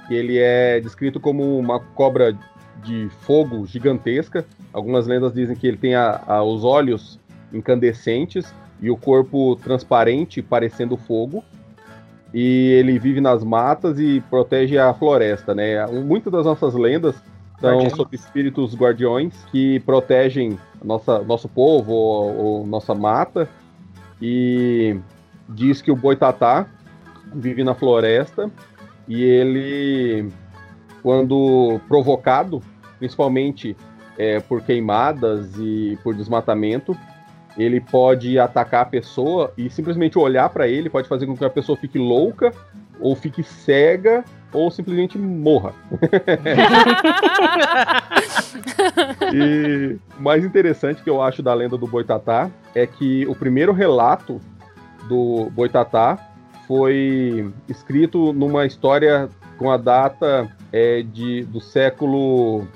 ele é descrito como uma cobra de fogo gigantesca. Algumas lendas dizem que ele tem a, a, os olhos incandescentes e o corpo transparente, parecendo fogo. E ele vive nas matas e protege a floresta, né? Muitas das nossas lendas são sobre espíritos guardiões que protegem nossa, nosso povo ou, ou nossa mata. E diz que o boitatá vive na floresta e ele, quando provocado, principalmente é, por queimadas e por desmatamento, ele pode atacar a pessoa e simplesmente olhar para ele pode fazer com que a pessoa fique louca ou fique cega ou simplesmente morra. e o mais interessante que eu acho da lenda do Boitatá é que o primeiro relato do Boitatá foi escrito numa história com a data é, de, do século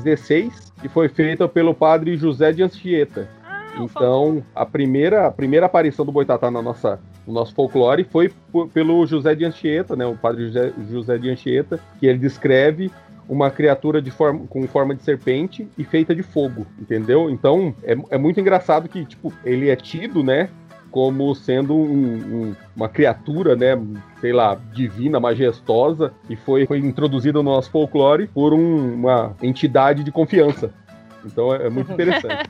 XVI é, e foi feita pelo padre José de Anchieta. Ah, então, a primeira, a primeira aparição do Boitatá na nossa, no nosso folclore foi pelo José de Anchieta, né, o padre José, José de Anchieta, que ele descreve uma criatura de forma, com forma de serpente e feita de fogo, entendeu? Então, é, é muito engraçado que, tipo, ele é tido, né, como sendo um, um, uma criatura, né, sei lá, divina, majestosa, e foi, foi introduzida no nosso folclore por um, uma entidade de confiança. Então é, é muito interessante.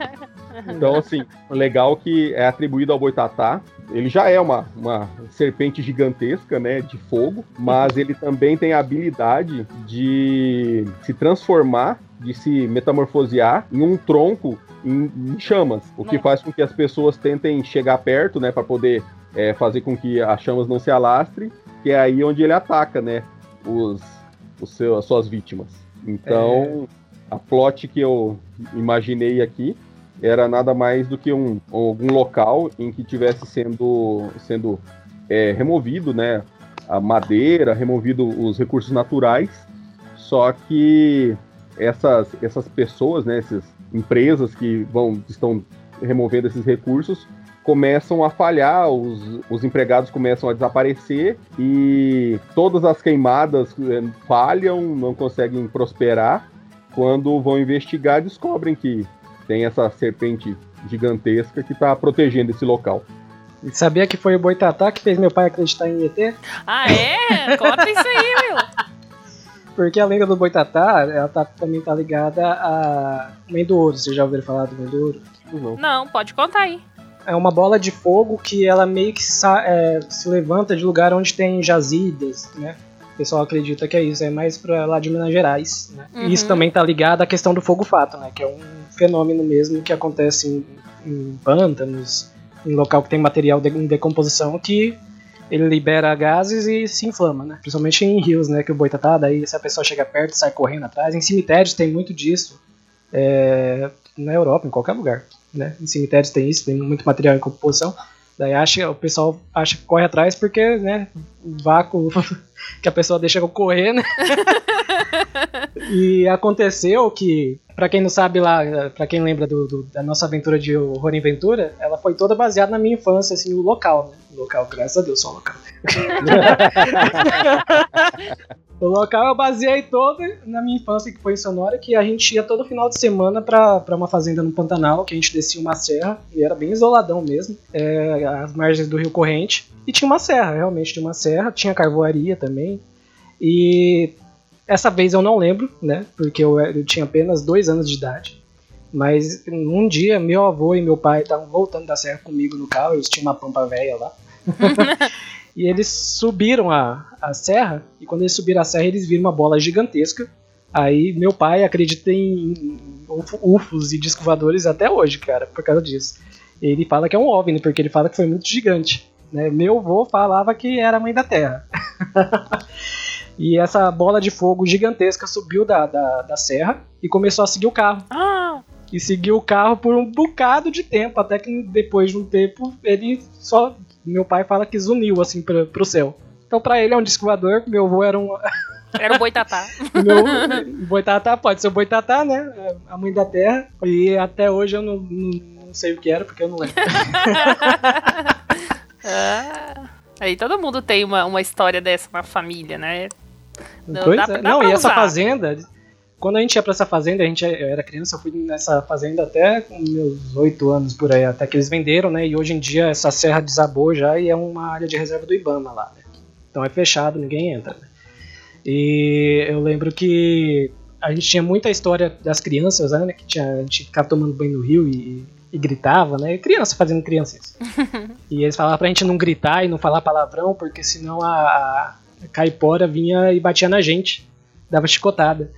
Então, assim, legal que é atribuído ao Boitatá. Ele já é uma, uma serpente gigantesca, né, de fogo, mas ele também tem a habilidade de se transformar, de se metamorfosear em um tronco em, em chamas, o que faz com que as pessoas tentem chegar perto, né, para poder é, fazer com que as chamas não se alastrem, que é aí onde ele ataca, né, os, os seu, as suas vítimas. Então, a plot que eu imaginei aqui era nada mais do que um algum local em que tivesse sendo sendo é, removido, né, a madeira, removido os recursos naturais, só que essas essas pessoas, né, essas empresas que vão estão removendo esses recursos começam a falhar, os, os empregados começam a desaparecer e todas as queimadas eh, falham, não conseguem prosperar. Quando vão investigar, descobrem que tem essa serpente gigantesca que está protegendo esse local. E sabia que foi o Boitatá que fez meu pai acreditar em ET? Ah, é? Conta isso aí, meu. Porque a lenda do Boitatá, ela tá, também tá ligada a Mendouro. Vocês já ouviram falar do Mendouro? Não. Não, pode contar aí. É uma bola de fogo que ela meio que sa- é, se levanta de lugar onde tem jazidas, né? O pessoal acredita que é isso, é mais pra lá de Minas Gerais. Né? Uhum. E isso também tá ligado à questão do fogo-fato, né? Que é um fenômeno mesmo que acontece em, em pântanos, em local que tem material de, em decomposição que ele libera gases e se inflama, né? Principalmente em rios, né? Que o boitatá, daí se a pessoa chega perto, sai correndo atrás. Em cemitérios tem muito disso. É, na Europa, em qualquer lugar. Né? Em cemitérios tem isso, tem muito material em composição. Daí acha, o pessoal acha que corre atrás porque, né, o vácuo que a pessoa deixa correr, né? e aconteceu que, pra quem não sabe lá, pra quem lembra do, do- da nossa aventura de Horror em Ventura, ela foi toda baseada na minha infância, assim, o local, né? O local, graças a Deus, só o local. O local eu baseei todo na minha infância, que foi em Sonora, que a gente ia todo final de semana pra uma fazenda no Pantanal, que a gente descia uma serra, e era bem isoladão mesmo, é, às margens do Rio Corrente. E tinha uma serra, realmente tinha uma serra, tinha carvoaria também. E essa vez eu não lembro, né, porque eu, eu tinha apenas dois anos de idade. Mas um dia, meu avô e meu pai estavam voltando da serra comigo no carro, eles tinham uma pampa velha lá. E eles subiram a, a serra, e quando eles subiram a serra, eles viram uma bola gigantesca. Aí meu pai acredita em, em ufo- UFOs e disco até hoje, cara, por causa disso. Ele fala que é um OVNI, porque ele fala que foi muito gigante. Né? Meu avô falava que era a mãe da Terra. e essa bola de fogo gigantesca subiu da, da, da serra e começou a seguir o carro Ah, e seguiu o carro por um bocado de tempo, até que depois de um tempo ele só. Meu pai fala que zuniu assim pra, pro céu. Então pra ele é um disco voador, meu avô era um. era o boitatá. Meu boitatá, pode ser o boitatá, né? A mãe da terra. E até hoje eu não, não, não sei o que era, porque eu não lembro. Ah, aí todo mundo tem uma, uma história dessa na família, né? Não, Pois dá é. dá não, e essa usar. fazenda, quando a gente ia pra essa fazenda, a gente eu era criança, eu fui nessa fazenda até com meus oito anos por aí, até que eles venderam, né? E hoje em dia essa serra desabou já e é uma área de reserva do Ibama lá, né? Então é fechado, ninguém entra. Né? E eu lembro que a gente tinha muita história das crianças, né? Que tinha, a gente ficava tomando banho no rio e, e gritava, né? Criança fazendo crianças. e eles falavam pra gente não gritar e não falar palavrão, porque senão a, a caipora vinha e batia na gente, dava chicotada.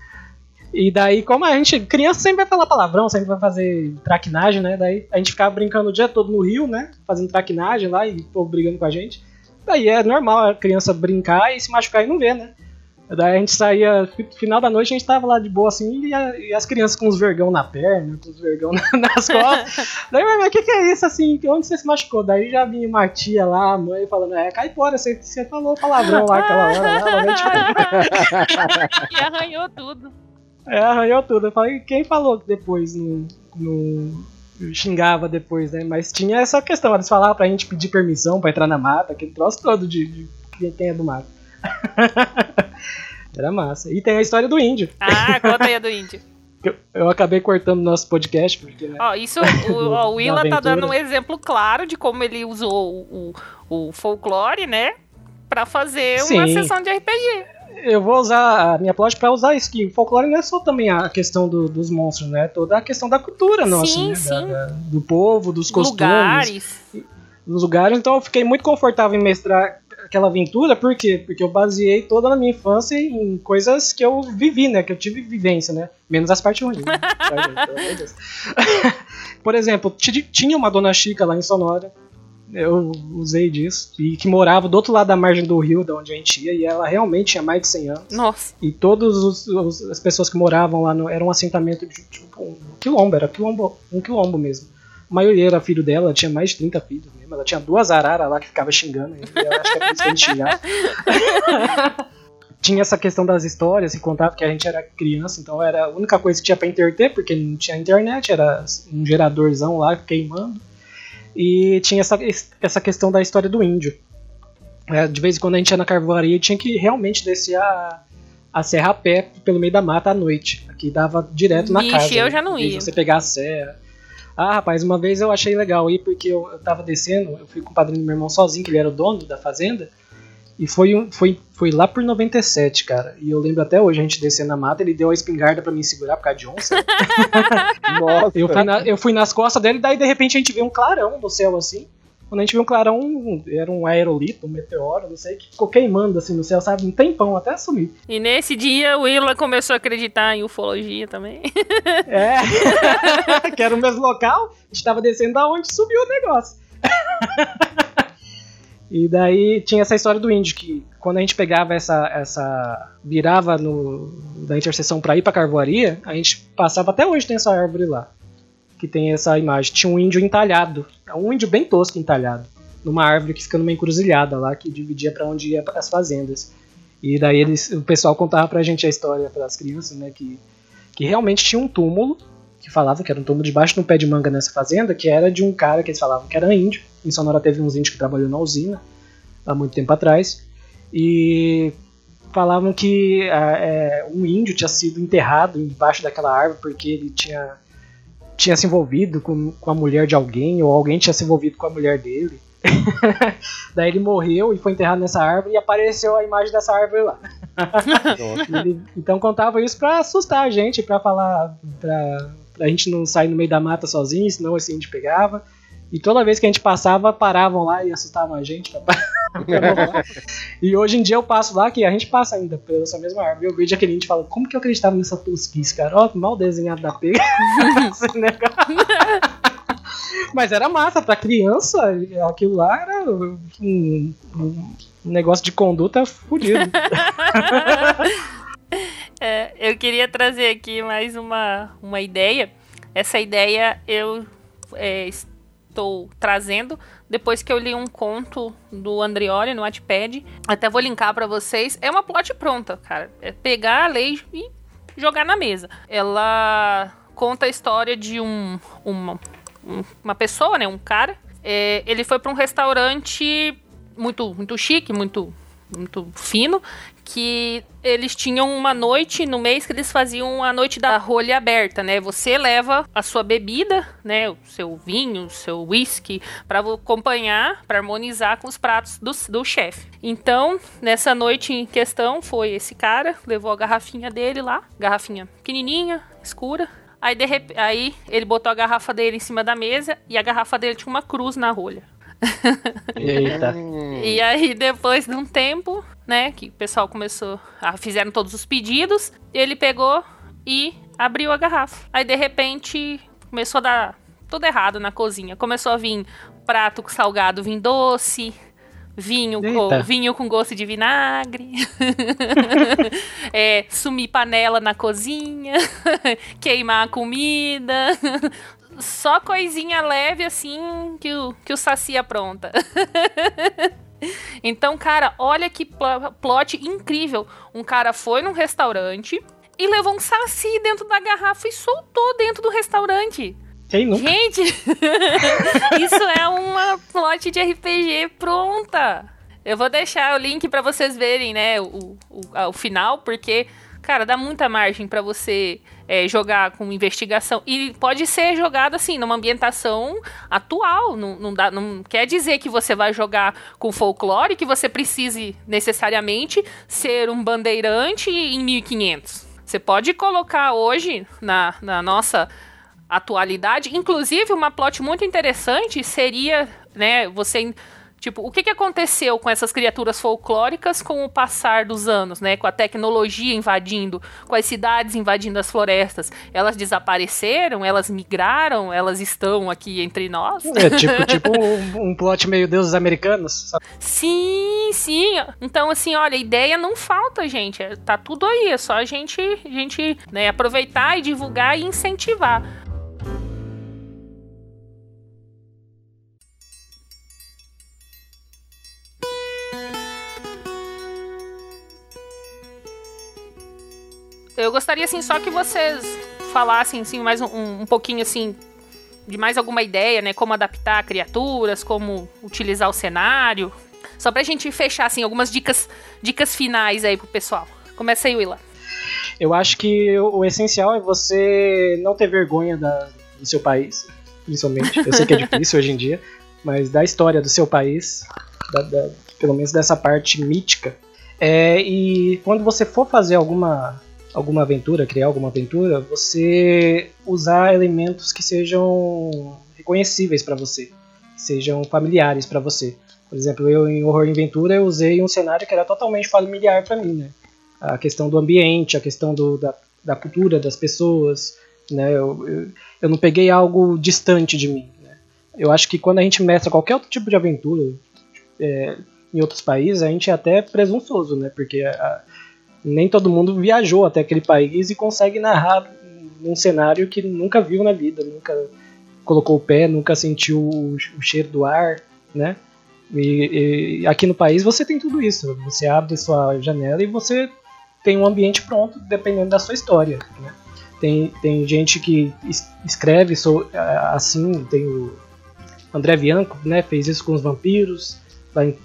E daí, como a gente, criança sempre vai falar palavrão, sempre vai fazer traquinagem, né? Daí a gente ficava brincando o dia todo no rio, né? Fazendo traquinagem lá e o povo brigando com a gente. Daí é normal a criança brincar e se machucar e não ver, né? Daí a gente saía, fi- final da noite a gente tava lá de boa assim, e, a- e as crianças com os vergão na perna, com os vergão na- nas costas. Daí, mas o que, que é isso assim? Onde você se machucou? Daí já vinha uma tia lá, a mãe falando, é, caipora, você, você falou palavrão lá aquela hora, lá, e arranhou tudo. É, arranhou tudo. Eu falei, quem falou depois não, não xingava depois, né? Mas tinha essa questão, eles falavam pra gente pedir permissão pra entrar na mata, aquele troço todo de, de quem é do mato. Era massa. E tem a história do índio. Ah, conta aí a do índio. Eu, eu acabei cortando nosso podcast, porque, né? Ó, isso, o, o Willa tá dando um exemplo claro de como ele usou o, o, folclore, né? Pra fazer uma Sim. sessão de RPG. Eu vou usar a minha plot para usar isso, que o folclore não é só também a questão do, dos monstros, né? Toda a questão da cultura nossa, sim, né? sim. Da, da, do povo, dos costumes. Lugares. Dos lugares. Então eu fiquei muito confortável em mestrar aquela aventura, por quê? Porque eu baseei toda a minha infância em coisas que eu vivi, né? Que eu tive vivência, né? Menos as partes ruins. Né? por exemplo, tinha uma dona Chica lá em Sonora eu usei disso. E que morava do outro lado da margem do rio, da onde a gente ia, e ela realmente tinha mais de 100 anos. Nossa. E todas as pessoas que moravam lá no, era um assentamento de tipo, um quilombo, era quilombo, um quilombo mesmo. A maioria era filho dela, ela tinha mais de 30 filhos mesmo. Ela tinha duas araras lá que ficava xingando. E eu acho que é por isso que ele xingava. tinha essa questão das histórias e contava que a gente era criança, então era a única coisa que tinha para interter, porque não tinha internet, era um geradorzão lá queimando. E tinha essa, essa questão da história do índio. É, de vez em quando a gente ia na carvoaria tinha que realmente descer a, a serra a pé pelo meio da mata à noite. Aqui dava direto na Vixe, casa. eu né? já não ia. Você pegar a serra. Ah, rapaz, uma vez eu achei legal ir porque eu, eu tava descendo, eu fui com o padrinho do meu irmão sozinho, que ele era o dono da fazenda. E foi, um, foi, foi lá por 97, cara. E eu lembro até hoje a gente descendo na mata, ele deu a espingarda pra me segurar por causa de onça. Nossa. Eu fui, na- eu fui nas costas dele, daí de repente a gente vê um clarão no céu assim. Quando a gente viu um clarão, um- era um aerolito, um meteoro, não sei, que ficou queimando assim no céu, sabe? Um tempão até sumir. E nesse dia o Willa começou a acreditar em ufologia também. É. que era o mesmo local, a gente tava descendo da onde subiu o negócio. E daí tinha essa história do índio, que quando a gente pegava essa. essa virava no, da interseção pra ir pra carvoaria, a gente passava até hoje tem essa árvore lá. Que tem essa imagem. Tinha um índio entalhado. É um índio bem tosco entalhado. Numa árvore que fica numa encruzilhada lá, que dividia pra onde ia as fazendas. E daí eles, o pessoal contava pra gente a história, para as crianças, né? Que que realmente tinha um túmulo, que falava que era um túmulo debaixo de um pé de manga nessa fazenda, que era de um cara que eles falavam que era índio. Em Sonora teve uns índios que trabalhou na usina, há muito tempo atrás. E falavam que ah, é, um índio tinha sido enterrado embaixo daquela árvore porque ele tinha, tinha se envolvido com, com a mulher de alguém, ou alguém tinha se envolvido com a mulher dele. Daí ele morreu e foi enterrado nessa árvore e apareceu a imagem dessa árvore lá. Ele- então contava isso pra assustar a gente, pra falar, pra, pra gente não sair no meio da mata sozinho, senão assim a gente pegava. E toda vez que a gente passava, paravam lá e assustavam a gente. voltar. e hoje em dia eu passo lá, que a gente passa ainda pela essa mesma árvore. Eu vejo aquele índio e falo, como que eu acreditava nessa tosquice, cara? Ó, mal desenhado da pega. Esse negócio. Mas era massa, pra criança, aquilo lá era um, um- um negócio de conduta fudido. É, eu queria trazer aqui mais uma, uma ideia. Essa ideia eu é, estou trazendo depois que eu li um conto do Andrioli no Wattpad. Até vou linkar pra vocês. É uma plot pronta, cara. É pegar a lei e jogar na mesa. Ela conta a história de um, uma, um- uma pessoa, né, um cara. É, ele foi pra um restaurante muito muito chique, muito muito fino, que eles tinham uma noite no mês que eles faziam a noite da rolha aberta, né? Você leva a sua bebida, né, o seu vinho, o seu whisky, para acompanhar, para harmonizar com os pratos do, do chefe. Então, nessa noite em questão, foi esse cara, levou a garrafinha dele lá, garrafinha pequenininha, escura. Aí, de rep- aí ele botou a garrafa dele em cima da mesa e a garrafa dele tinha uma cruz na rolha. Eita. E aí, depois de um tempo, né, que o pessoal começou. A, fizeram todos os pedidos, ele pegou e abriu a garrafa. Aí, de repente, começou a dar tudo errado na cozinha. Começou a vir prato salgado, vinho doce. Vinho com, vinho com gosto de vinagre, é, sumir panela na cozinha, queimar a comida, só coisinha leve assim que o, que o Saci apronta. Então, cara, olha que pl- plot incrível. Um cara foi num restaurante e levou um saci dentro da garrafa e soltou dentro do restaurante. Gente, isso é uma plot de RPG pronta. Eu vou deixar o link pra vocês verem, né, o, o, o final, porque, Cara, dá muita margem para você é, jogar com investigação. E pode ser jogado assim, numa ambientação atual. Não, não, dá, não quer dizer que você vai jogar com folclore que você precise necessariamente ser um bandeirante em 1500. Você pode colocar hoje na, na nossa atualidade. Inclusive, uma plot muito interessante seria, né, você Tipo, o que, que aconteceu com essas criaturas folclóricas com o passar dos anos, né? Com a tecnologia invadindo, com as cidades invadindo as florestas. Elas desapareceram? Elas migraram? Elas estão aqui entre nós? É tipo, tipo um, um plot meio deuses americanos. Sabe? Sim, sim. Então, assim, olha, ideia não falta, gente. É, tá tudo aí. É só a gente, a gente né, aproveitar e divulgar e incentivar. Eu gostaria, assim, só que vocês falassem, assim, mais um, um pouquinho, assim, de mais alguma ideia, né? Como adaptar criaturas, como utilizar o cenário. Só pra gente fechar, assim, algumas dicas, dicas finais aí pro pessoal. Começa aí, Willa. Eu acho que o, o essencial é você não ter vergonha da, do seu país, principalmente. Eu sei que é difícil hoje em dia, mas da história do seu país, da, da, pelo menos dessa parte mítica. É, e quando você for fazer alguma alguma aventura, criar alguma aventura, você usar elementos que sejam reconhecíveis para você, que sejam familiares para você. Por exemplo, eu em Horror Aventura eu usei um cenário que era totalmente familiar para mim, né? A questão do ambiente, a questão do, da, da cultura das pessoas, né? Eu, eu, eu, não peguei algo distante de mim. Né? Eu acho que quando a gente mestra qualquer outro tipo de aventura é, em outros países, a gente é até presunçoso, né? Porque a, nem todo mundo viajou até aquele país e consegue narrar num cenário que nunca viu na vida, nunca colocou o pé, nunca sentiu o, cheiro do ar, né? E, e, aqui no país você tem tudo isso. Você abre sua janela e você tem um ambiente pronto, dependendo da sua história. Né? Tem, tem gente que escreve assim, tem o André Bianco, né? Fez isso com os vampiros.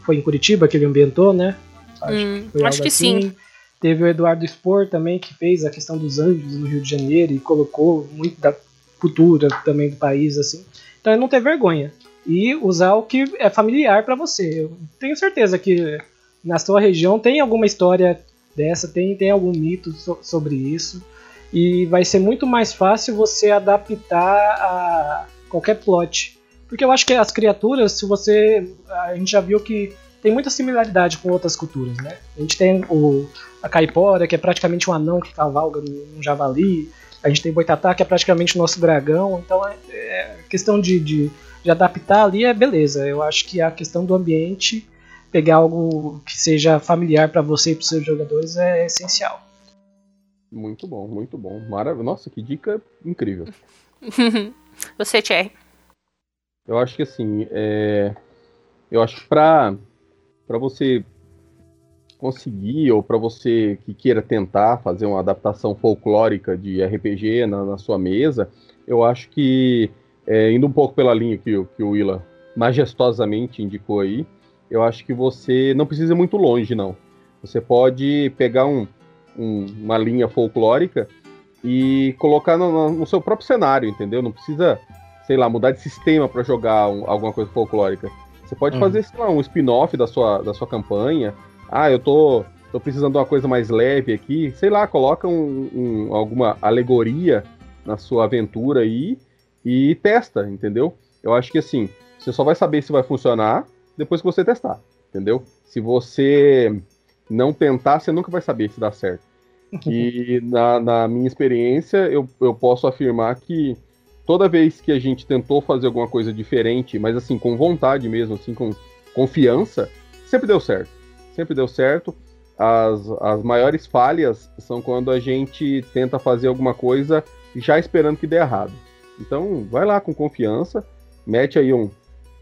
Foi em Curitiba que ele ambientou, né? Acho, hum, que, acho que assim. sim. Teve o Eduardo Spor também, que fez a questão dos anjos no Rio de Janeiro e colocou muito da cultura também do país, assim. Então é não ter vergonha. E usar o que é familiar para você. Eu tenho certeza que na sua região tem alguma história dessa, tem, tem algum mito so, sobre isso. E vai ser muito mais fácil você adaptar a qualquer plot. Porque eu acho que as criaturas, se você. A gente já viu que tem muita similaridade com outras culturas, né? A gente tem o, a caipora, que é praticamente um anão que cavalga num javali. A gente tem boitatá, que é praticamente o nosso dragão. Então, é, é questão de, de, de, adaptar ali é beleza. Eu acho que a questão do ambiente, pegar algo que seja familiar para você e para os seus jogadores é essencial. Muito bom, muito bom. Maravilha. Nossa, que dica incrível. você, Thierry? Eu acho que assim, é... eu acho que para para você conseguir, ou para você que queira tentar fazer uma adaptação folclórica de RPG na, na sua mesa, eu acho que, é, indo um pouco pela linha que, que o Willa majestosamente indicou aí, eu acho que você não precisa ir muito longe, não. Você pode pegar um, um, uma linha folclórica e colocar no, no, seu próprio cenário, entendeu? Não precisa, sei lá, mudar de sistema para jogar um, alguma coisa folclórica. Você pode uhum. fazer, sei lá, um spin-off da sua, da sua campanha. Ah, eu tô, tô precisando de uma coisa mais leve aqui. Sei lá, coloca um, um, alguma alegoria na sua aventura aí e testa, entendeu? Eu acho que assim, você só vai saber se vai funcionar depois que você testar, entendeu? Se você não tentar, você nunca vai saber se dá certo. E na, na minha experiência, eu, eu posso afirmar que toda vez que a gente tentou fazer alguma coisa diferente, mas assim, com vontade mesmo, assim, com confiança, sempre deu certo. Sempre deu certo. As, as maiores falhas são quando a gente tenta fazer alguma coisa já esperando que dê errado. Então, vai lá com confiança, mete aí um,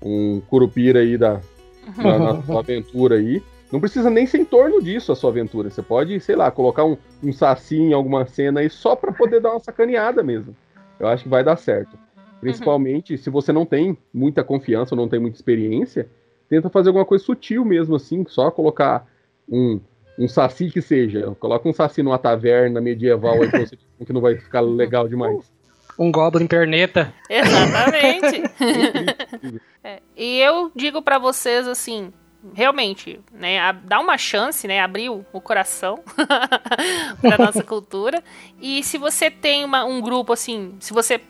um curupira aí da, na, na sua aventura aí. Não precisa nem ser em torno disso a sua aventura. Você pode, sei lá, colocar um, um saci em alguma cena aí só para poder dar uma sacaneada mesmo eu acho que vai dar certo. Principalmente uhum. se você não tem muita confiança ou não tem muita experiência, tenta fazer alguma coisa sutil mesmo, assim, só colocar um, um saci que seja. Coloca um saci numa taverna medieval aí você que não vai ficar legal demais. Um Goblin perneta. Exatamente. é, e eu digo para vocês assim, realmente, né, dá uma chance, né, abrir o, coração para nossa cultura. E se você tem uma, um grupo assim, se você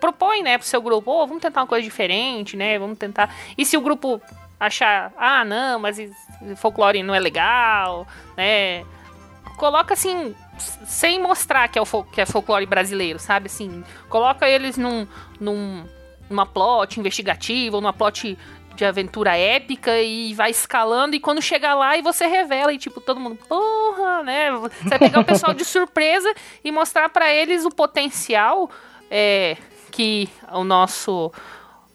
propõe, né, pro seu grupo, oh, vamos tentar uma coisa diferente, né, vamos tentar. E se o grupo achar, ah, não, mas folclore não é legal, né, coloca assim, sem mostrar que é, o que é folclore brasileiro, sabe? Assim, coloca eles num, num, numa plot investigativa ou numa plot de aventura épica e vai escalando e quando chegar lá e você revela e tipo todo mundo, porra, né? Você vai pegar o pessoal de surpresa e mostrar para eles o potencial é, que o nosso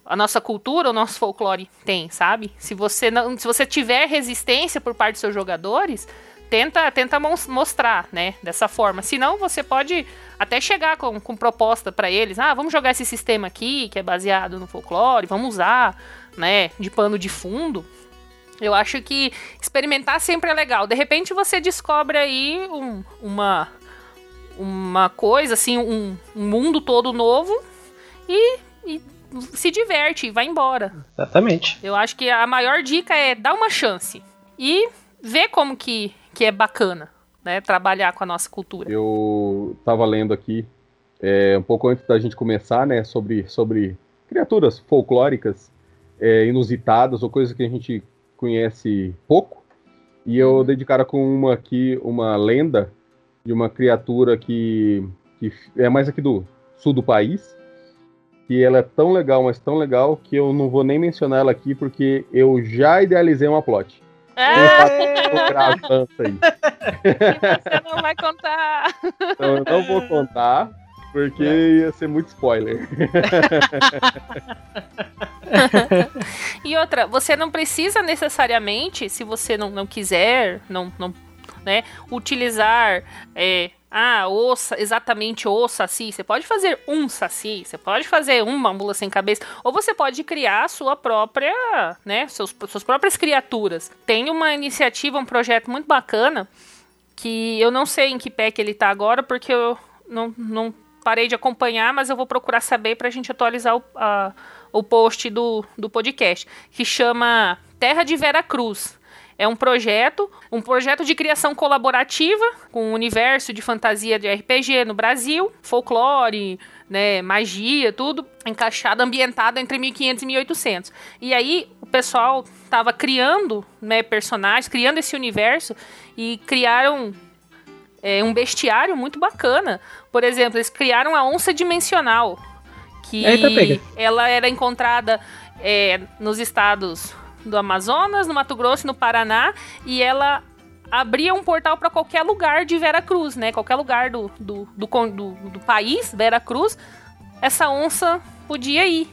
a nossa cultura, o nosso folclore tem, sabe? Se você não, se você tiver resistência por parte dos seus jogadores, tenta, tenta mostrar, né? Dessa forma. Senão você pode até chegar com, com proposta para eles. Ah, vamos jogar esse sistema aqui, que é baseado no folclore, vamos usar, né? De pano de fundo. Eu acho que experimentar sempre é legal. De repente você descobre aí um, uma, uma coisa, assim, um, um mundo todo novo e, e se diverte e vai embora. Exatamente. Eu acho que a maior dica é dar uma chance. E ver como que que é bacana, né? Trabalhar com a nossa cultura. Eu estava lendo aqui, é, um pouco antes da gente começar, né? Sobre, sobre criaturas folclóricas é, inusitadas ou coisas que a gente conhece pouco. E eu dei de cara com uma aqui, uma lenda de uma criatura que, que é mais aqui do sul do país. Que ela é tão legal, mas tão legal, que eu não vou nem mencionar ela aqui, porque eu já idealizei uma plot. Ah! aí. você não vai contar. Então, eu não vou contar, porque é. ia ser muito spoiler. e outra, você não precisa necessariamente, se você não, não quiser, não, não né, utilizar é, ah, o, exatamente o saci. Você pode fazer um saci, você pode fazer uma mula sem cabeça, ou você pode criar a sua própria, né, seus, suas próprias criaturas. Tem uma iniciativa, um projeto muito bacana, que eu não sei em que pé que ele tá agora, porque eu não, não parei de acompanhar, mas eu vou procurar saber para a gente atualizar o, a, o post do, do podcast, que chama Terra de Vera Cruz. É um projeto, um projeto de criação colaborativa com o universo de fantasia de RPG no Brasil, folclore, né, magia, tudo encaixado, ambientado entre 1500 e 1800. E aí o pessoal estava criando, né, personagens, criando esse universo e criaram é, um bestiário muito bacana. Por exemplo, eles criaram a onça dimensional, que Eita, ela era encontrada é, nos estados do Amazonas, no Mato Grosso, no Paraná, e ela abria um portal para qualquer lugar de Vera Cruz, né? Qualquer lugar do, do, do, do, do país, Vera Cruz, essa onça podia ir.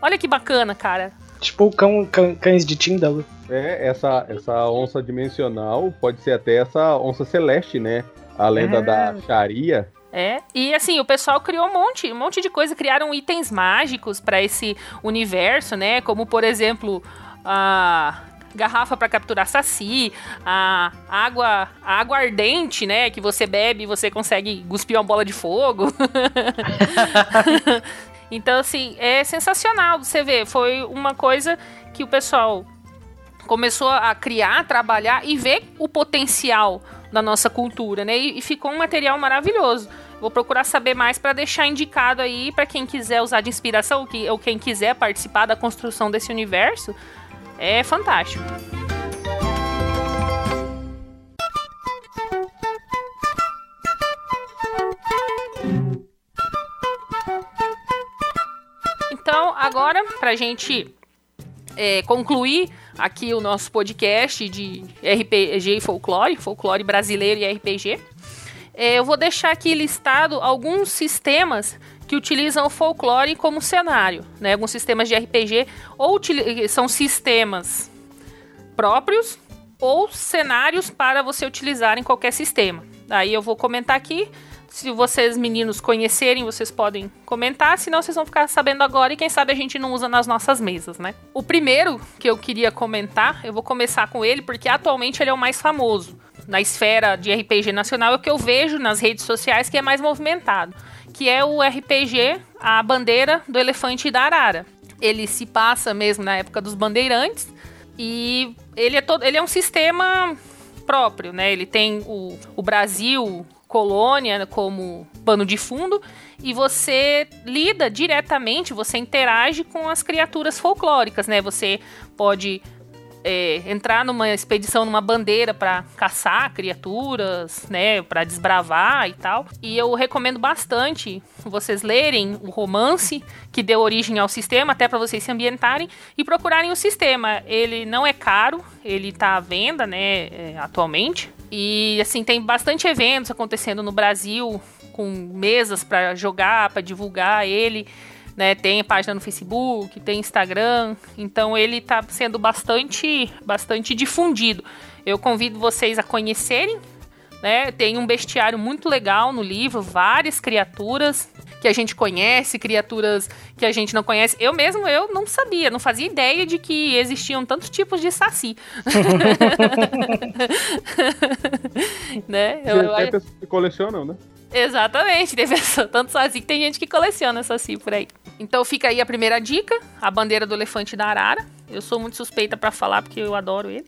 Olha que bacana, cara. Tipo cão, cão, cães de Tíndalo. É, essa, essa onça dimensional pode ser até essa onça celeste, né? A lenda é. da Sharia. É, e assim, o pessoal criou um monte, um monte de coisa, criaram itens mágicos para esse universo, né? Como, por exemplo, a garrafa para capturar saci, a água, a água ardente, né, que você bebe e você consegue cuspir uma bola de fogo. então, assim, é sensacional você ver. Foi uma coisa que o pessoal começou a criar, trabalhar e ver o potencial da nossa cultura, né? E ficou um material maravilhoso. Vou procurar saber mais para deixar indicado aí para quem quiser usar de inspiração ou, que, ou quem quiser participar da construção desse universo é fantástico. Então, agora, para gente é, concluir aqui o nosso podcast de RPG e folclore, folclore brasileiro e RPG, é, eu vou deixar aqui listado alguns sistemas que utilizam o folclore como cenário, né? Alguns sistemas de RPG ou são sistemas próprios ou cenários para você utilizar em qualquer sistema. Aí eu vou comentar aqui. Se vocês meninos conhecerem, vocês podem comentar, senão vocês vão ficar sabendo agora e quem sabe a gente não usa nas nossas mesas, né? O primeiro que eu queria comentar, eu vou começar com ele porque atualmente ele é o mais famoso, na esfera de RPG nacional é o que eu vejo nas redes sociais que é mais movimentado, que é o RPG A Bandeira do Elefante e da Arara. Ele se passa mesmo na época dos bandeirantes e ele é todo, ele é um sistema próprio, né? Ele tem o, o Brasil colônia como pano de fundo e você lida diretamente, você interage com as criaturas folclóricas, né? Você pode é, entrar numa expedição numa bandeira para caçar criaturas, né, para desbravar e tal. E eu recomendo bastante vocês lerem o romance que deu origem ao sistema, até para vocês se ambientarem e procurarem o sistema. Ele não é caro, ele está à venda, né, é, atualmente. E assim tem bastante eventos acontecendo no Brasil com mesas para jogar, para divulgar ele né? Tem página no Facebook, tem Instagram, então ele está sendo bastante, bastante difundido. Eu convido vocês a conhecerem, né? Tem um bestiário muito legal no livro, várias criaturas que a gente conhece, criaturas que a gente não conhece. Eu mesmo eu não sabia, não fazia ideia de que existiam tantos tipos de saci. né? Eu, eu, eu... colecionam, né? Exatamente, pessoa, tanto saci que tem gente que coleciona saci por aí. Então fica aí a primeira dica, a bandeira do elefante da arara. Eu sou muito suspeita para falar porque eu adoro ele.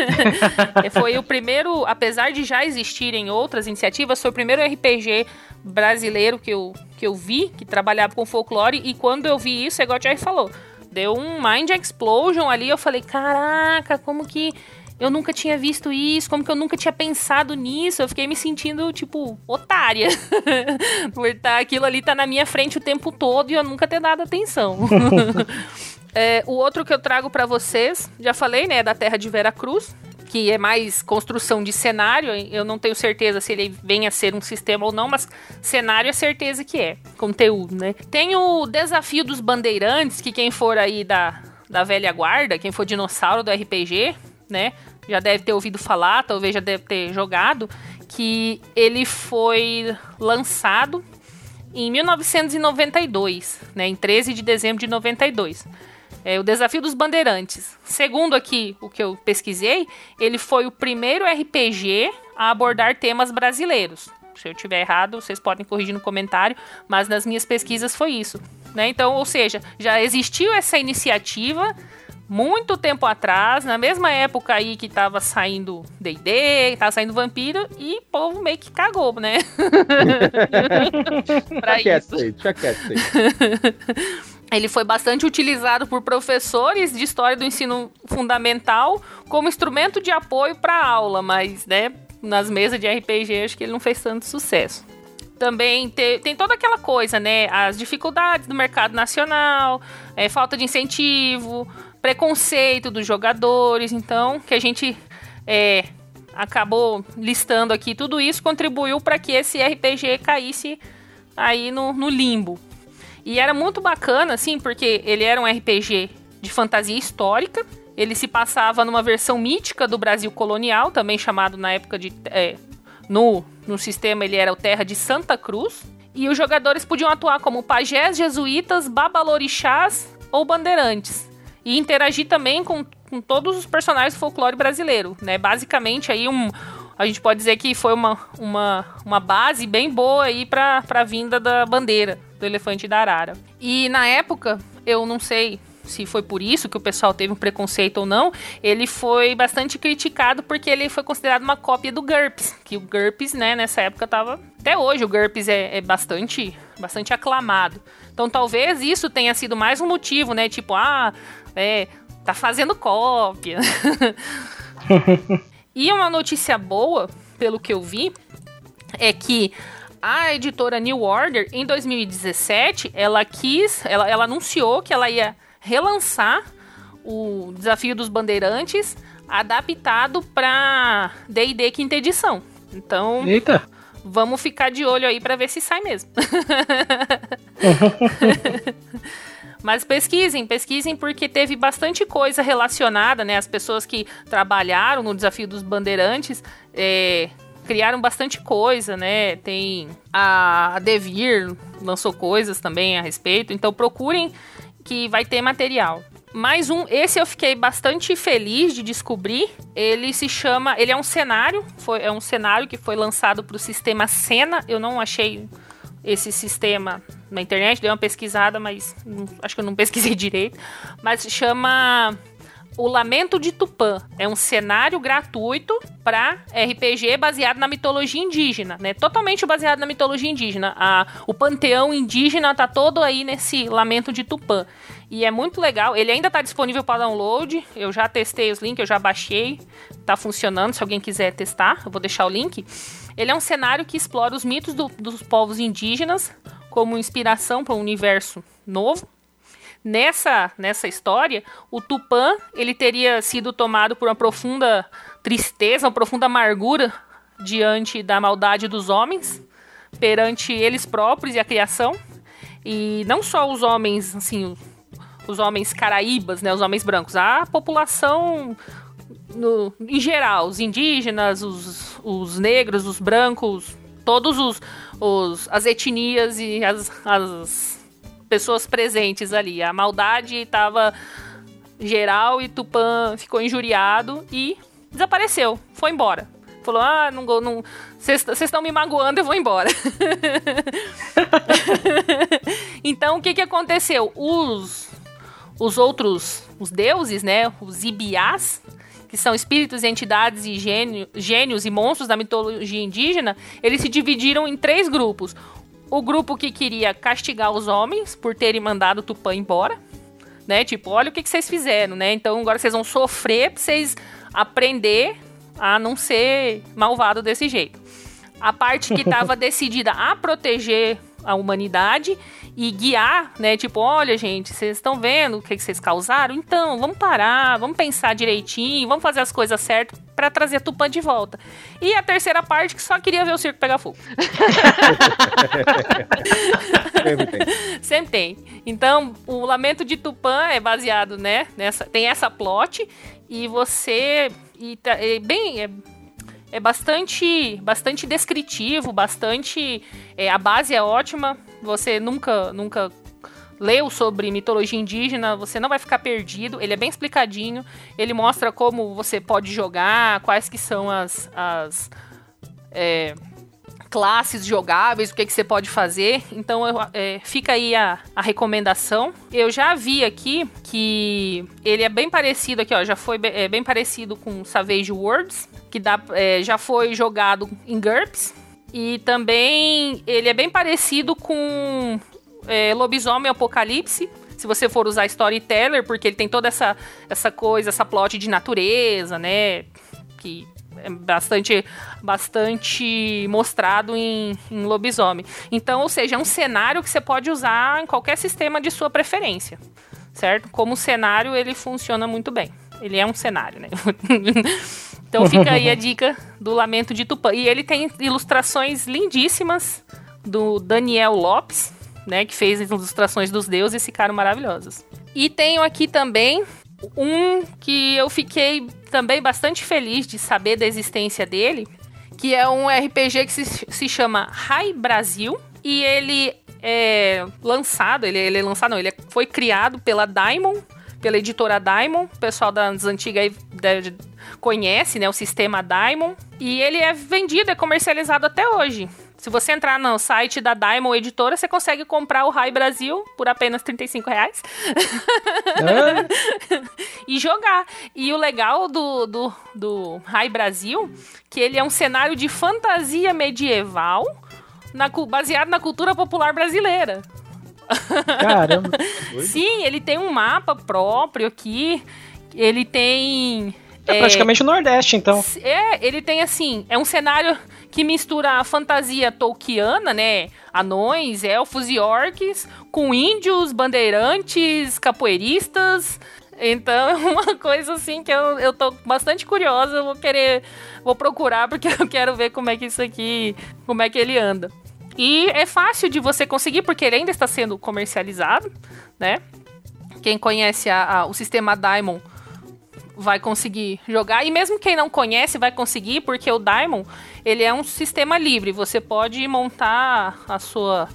foi o primeiro, apesar de já existirem outras iniciativas, foi o primeiro RPG brasileiro que eu, que eu vi que trabalhava com folclore e quando eu vi isso, é igual o Jerry falou, deu um mind explosion ali, eu falei, caraca, como que eu nunca tinha visto isso, como que eu nunca tinha pensado nisso. Eu fiquei me sentindo, tipo, otária. Por tá, aquilo ali tá na minha frente o tempo todo e eu nunca ter dado atenção. é, o outro que eu trago para vocês, já falei, né, da Terra de Vera Cruz, que é mais construção de cenário. Eu não tenho certeza se ele vem a ser um sistema ou não, mas cenário é certeza que é. Conteúdo, né? Tem o desafio dos bandeirantes, que quem for aí da, da velha guarda, quem for dinossauro do RPG, né? Já deve ter ouvido falar, talvez já deve ter jogado, que ele foi lançado em 1992, né? Em 13 de dezembro de 92. É o Desafio dos Bandeirantes. Segundo aqui o que eu pesquisei, ele foi o primeiro RPG a abordar temas brasileiros. Se eu tiver errado, vocês podem corrigir no comentário, mas nas minhas pesquisas foi isso. Né? Então, ou seja, já existiu essa iniciativa muito tempo atrás, na mesma época aí que tava saindo D&D, tava saindo Vampiro, e o povo meio que cagou, né? pra isso. Aí, Ele foi bastante utilizado por professores de história do ensino fundamental como instrumento de apoio para aula, mas, né, nas mesas de RPG acho que ele não fez tanto sucesso também te, tem toda aquela coisa, né? As dificuldades do mercado nacional, é, falta de incentivo, preconceito dos jogadores, então, que a gente é, acabou listando aqui, tudo isso contribuiu para que esse RPG caísse aí no, no limbo. E era muito bacana, assim, porque ele era um RPG de fantasia histórica, ele se passava numa versão mítica do Brasil colonial, também chamado na época de. É, no, no sistema ele era o Terra de Santa Cruz. E os jogadores podiam atuar como pajés, jesuítas, babalorixás ou bandeirantes e interagir também com, com todos os personagens do folclore brasileiro, né? Basicamente aí um a gente pode dizer que foi uma, uma, uma base bem boa aí para a vinda da bandeira do elefante da arara. E na época, eu não sei se foi por isso que o pessoal teve um preconceito ou não, ele foi bastante criticado porque ele foi considerado uma cópia do GURPS, que o GURPS, né, nessa época tava... Até hoje o GURPS é, é bastante, bastante aclamado. Então talvez isso tenha sido mais um motivo, né, tipo, ah, é, tá fazendo cópia. e uma notícia boa, pelo que eu vi, é que a editora New Order, em 2017, ela quis, ela, ela anunciou que ela ia relançar o Desafio dos Bandeirantes adaptado para D&D quinta edição. Então, Eita. vamos ficar de olho aí para ver se sai mesmo. Mas pesquisem, pesquisem porque teve bastante coisa relacionada, né? As pessoas que trabalharam no desafio dos bandeirantes é, criaram bastante coisa, né? Tem a Devir lançou coisas também a respeito, então procurem que vai ter material. Mais um, esse eu fiquei bastante feliz de descobrir. Ele se chama, ele é um cenário, foi, é um cenário que foi lançado para o sistema Sena. Eu não achei esse sistema na internet, dei uma pesquisada, mas acho que eu não pesquisei direito. Mas chama o Lamento de Tupã é um cenário gratuito para RPG baseado na mitologia indígena, né? Totalmente baseado na mitologia indígena. A, o panteão indígena tá todo aí nesse Lamento de Tupã. E é muito legal. Ele ainda está disponível para download. Eu já testei os links, eu já baixei. Tá funcionando. Se alguém quiser testar, eu vou deixar o link. Ele é um cenário que explora os mitos do, dos povos indígenas como inspiração para um universo novo nessa, nessa história, o Tupã ele teria sido tomado por uma profunda tristeza, uma profunda amargura diante da maldade dos homens, perante eles próprios e a criação. E não só os homens, assim, os homens caraíbas, né, os homens brancos, a população no, em geral, os indígenas, os, os negros, os brancos, todos os, os as etnias e as, as pessoas presentes ali. A maldade estava geral e Tupã ficou injuriado e desapareceu, foi embora. Falou: Ah, não não vocês estão me magoando, eu vou embora. então, o que, que aconteceu? Os, os outros, os deuses, né? Os Ibiás, que são espíritos, entidades e gênio, gênios e monstros da mitologia indígena, eles se dividiram em três grupos o grupo que queria castigar os homens por terem mandado o Tupã embora, né? Tipo, olha o que, que vocês fizeram, né? Então agora vocês vão sofrer pra vocês aprender a não ser malvado desse jeito. A parte que estava decidida a proteger a humanidade e guiar, né? Tipo, olha, gente, vocês estão vendo o que, vocês causaram? Então, vamos parar, vamos pensar direitinho, vamos fazer as coisas certas para trazer a Tupã de volta. E a terceira parte que só queria ver o circo pegar fogo. Sempre tem. Sempre tem. Então, o Lamento de Tupã é baseado, né, nessa tem essa plot e você e tá, é bem é, é bastante bastante descritivo, bastante é, a base é ótima. Você nunca nunca leu sobre mitologia indígena, você não vai ficar perdido. Ele é bem explicadinho. Ele mostra como você pode jogar, quais que são as, as é, classes jogáveis, o que, que você pode fazer. Então é, fica aí a, a recomendação. Eu já vi aqui que ele é bem parecido aqui, ó, já foi é, bem parecido com Savage Worlds, que dá, é, já foi jogado em GURPS. E também ele é bem parecido com é, Lobisomem Apocalipse, se você for usar Storyteller, porque ele tem toda essa, essa coisa, essa plot de natureza, né? Que é bastante, bastante mostrado em, em lobisomem. Então, ou seja, é um cenário que você pode usar em qualquer sistema de sua preferência, certo? Como cenário, ele funciona muito bem. Ele é um cenário, né? então fica aí a dica do Lamento de Tupã. E ele tem ilustrações lindíssimas do Daniel Lopes, né, que fez as ilustrações dos deuses, ficaram maravilhosas. E tenho aqui também um que eu fiquei também bastante feliz de saber da existência dele, que é um RPG que se, se chama High Brasil e ele é lançado, ele, ele é lançado, não, ele foi criado pela Diamond, pela editora Diamond, o pessoal das antigas aí conhece, né, o sistema Diamond, e ele é vendido, é comercializado até hoje. Se você entrar no site da Diamond Editora, você consegue comprar o Rai Brasil por apenas 35 reais. É? e jogar. E o legal do, do, do Rai Brasil, que ele é um cenário de fantasia medieval na, baseado na cultura popular brasileira. Caramba. Sim, ele tem um mapa próprio aqui. Ele tem. É, é praticamente o Nordeste, então. É, ele tem assim, é um cenário que mistura a fantasia tolkiana, né? Anões, elfos e orcs, com índios, bandeirantes, capoeiristas. Então é uma coisa assim que eu, eu tô bastante curiosa, eu vou querer, vou procurar porque eu quero ver como é que isso aqui, como é que ele anda. E é fácil de você conseguir porque ele ainda está sendo comercializado, né? Quem conhece a, a, o sistema Diamond vai conseguir jogar. E mesmo quem não conhece vai conseguir, porque o Diamond, ele é um sistema livre. Você pode montar a sua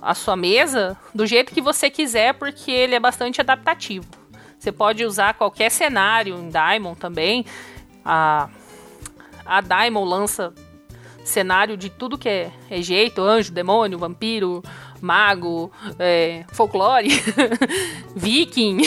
a sua mesa do jeito que você quiser, porque ele é bastante adaptativo. Você pode usar qualquer cenário em Daimon também. A, a Daimon lança cenário de tudo que é, é jeito: anjo, demônio, vampiro, mago, é, folclore, viking.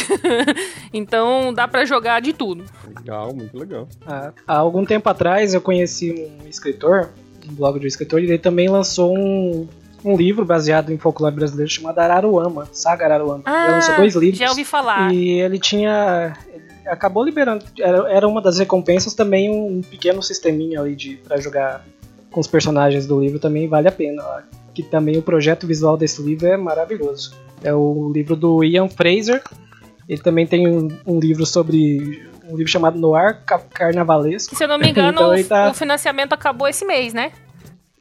então dá para jogar de tudo. Legal, muito legal. Ah, há algum tempo atrás eu conheci um escritor, um blog de um escritor, e ele também lançou um, um livro baseado em folclore brasileiro chamado Araruama, Saga Araruama. Ah, ele lançou dois livros. Já ouvi falar. E ele tinha. ele acabou liberando. Era, era uma das recompensas também um pequeno sisteminha ali de para jogar com os personagens do livro também vale a pena. Que também o projeto visual desse livro é maravilhoso. É o livro do Ian Fraser. Ele também tem um, um livro sobre. um livro chamado Noir Ca- Carnavalesco. Se eu não me engano, Então o, tá- o financiamento acabou esse mês, né?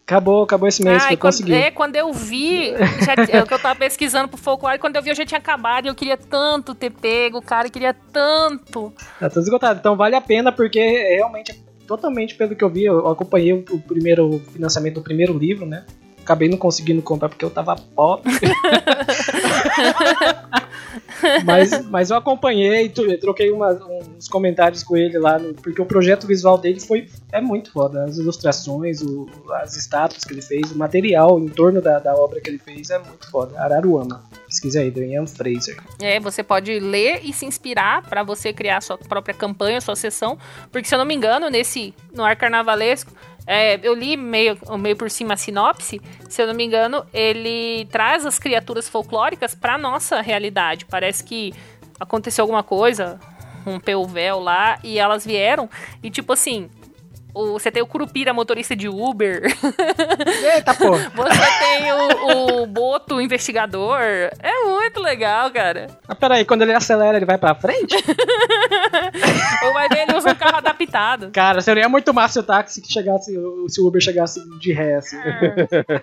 Acabou, acabou esse mês, Ah, foi e quando, conseguir. é, quando eu vi, já, é o que eu tava pesquisando pro folclore, quando eu vi eu já tinha acabado e eu queria tanto ter pego, cara, eu queria tanto. Tá tudo esgotado. Então vale a pena porque é realmente, totalmente pelo que eu vi, eu acompanhei o, primeiro financiamento do primeiro livro, né? Acabei não conseguindo comprar porque eu tava pobre. mas, mas eu acompanhei, troquei uma- uns comentários com ele lá, no- porque o projeto visual dele foi é muito foda. As ilustrações, o- as estátuas que ele fez, o material em torno da, da obra que ele fez é muito foda. Araruama. Pesquisa aí, do Ian Fraser. É, você pode ler e se inspirar pra você criar sua própria campanha, sua sessão, porque se eu não me engano, nesse no ar carnavalesco, é, eu li meio, meio por cima a sinopse, se eu não me engano, ele traz as criaturas folclóricas pra nossa realidade. Parece que aconteceu alguma coisa, rompeu o véu lá e elas vieram e tipo assim, o, você tem o Curupira, motorista de Uber. Eita, pô! Você tem o, o Boto, investigador. É muito legal, cara. Mas peraí, quando ele acelera, ele vai pra frente? Ou vai ver, ele usa um carro adaptado. Cara, seria muito massa se o táxi que chegasse, se o Uber chegasse de ré, assim.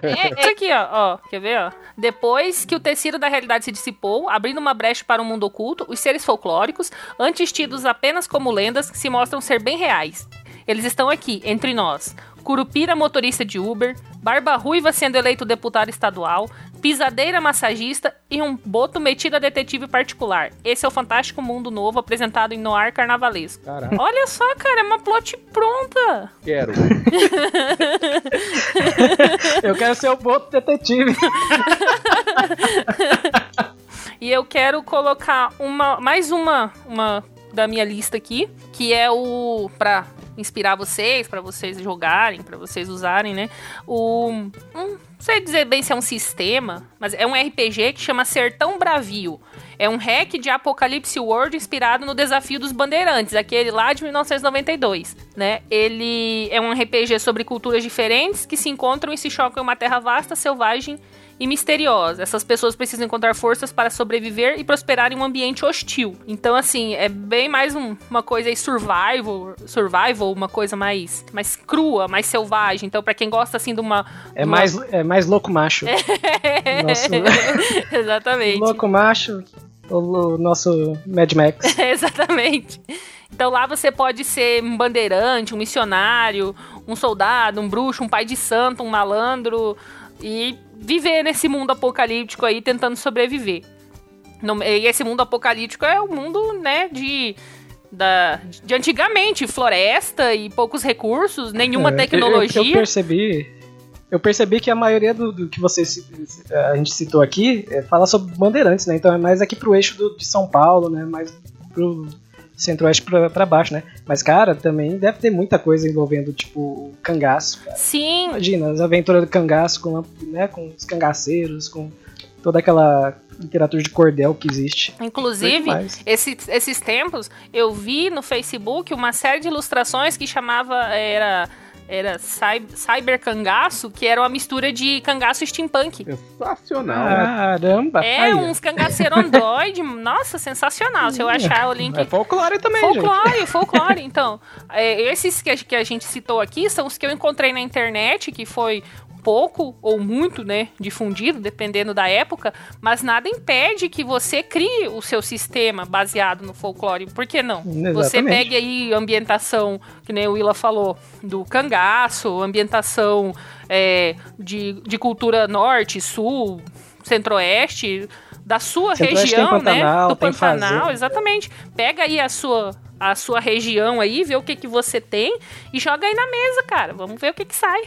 É, é aqui, ó, ó. Quer ver, ó? Depois que o tecido da realidade se dissipou, abrindo uma brecha para o mundo oculto, os seres folclóricos, antes tidos apenas como lendas, se mostram ser bem reais. Eles estão aqui, entre nós. Curupira, motorista de Uber, Barba Ruiva sendo eleito deputado estadual, Pisadeira massagista e um boto metido a detetive particular. Esse é o fantástico mundo novo apresentado em Noir Carnavalesco. Caraca, Olha só, cara, é uma plot pronta. quero. Eu quero ser o boto detetive. E eu quero colocar uma mais uma, uma da minha lista aqui, que é o pra inspirar vocês, pra vocês jogarem, pra vocês usarem, né? O não sei dizer bem se é um sistema, mas é um RPG que chama Sertão Bravio. É um hack de Apocalipse World inspirado no Desafio dos Bandeirantes, aquele lá de 1992, né? Ele é um RPG sobre culturas diferentes que se encontram e se chocam em uma terra vasta, selvagem e misteriosa. Essas pessoas precisam encontrar forças para sobreviver e prosperar em um ambiente hostil. Então, assim, é bem mais um- uma coisa aí survival, survival, uma coisa mais, mais crua, mais selvagem. Então, pra quem gosta assim de uma É uma- mais, é mais louco macho. Nosso Exatamente. louco macho, o, o nosso Mad Max. Exatamente. Então lá você pode ser um bandeirante, um missionário, um soldado, um bruxo, um pai de santo, um malandro e viver nesse mundo apocalíptico aí tentando sobreviver. No- e esse mundo apocalíptico é o mundo, né, de da, de antigamente, floresta e poucos recursos, nenhuma É, tecnologia. Eu, eu percebi. Eu percebi que a maioria do, do que você ci- a gente citou aqui é, fala sobre bandeirantes, né? Então é mais aqui pro eixo do- de São Paulo, né? Mais pro centro-oeste pra baixo, né? Mas, cara, também deve ter muita coisa envolvendo, tipo, o cangaço. cara. Sim, Imagina, as aventuras do cangaço com, né, com os cangaceiros, com toda aquela literatura de cordel que existe. inclusive, Demais. Esse- esses tempos, eu vi no Facebook uma série de ilustrações que chamava. Era. Era cy- Cyber Cangaço, que era uma mistura de cangaço e steampunk. Sensacional. Caramba! É, aí, uns cangaceiros android. Nossa, sensacional. Se eu achar o link. É folclore também, gente. Folclore, folclore. Então, é, esses que a, que a gente citou aqui são os que eu encontrei na internet, que foi pouco ou muito, né, difundido, dependendo da época, mas nada impede que você crie o seu sistema baseado no folclore. Por que não? Você Exatamente. pegue aí ambientação, que nem o Willa falou, do cangaço, ambientação é, de, de cultura norte, sul, centro-oeste, da sua região, né? Do Pantanal, exatamente. Pega aí a sua a sua região aí, vê o que que você tem e joga aí na mesa, cara. Vamos ver o que que sai.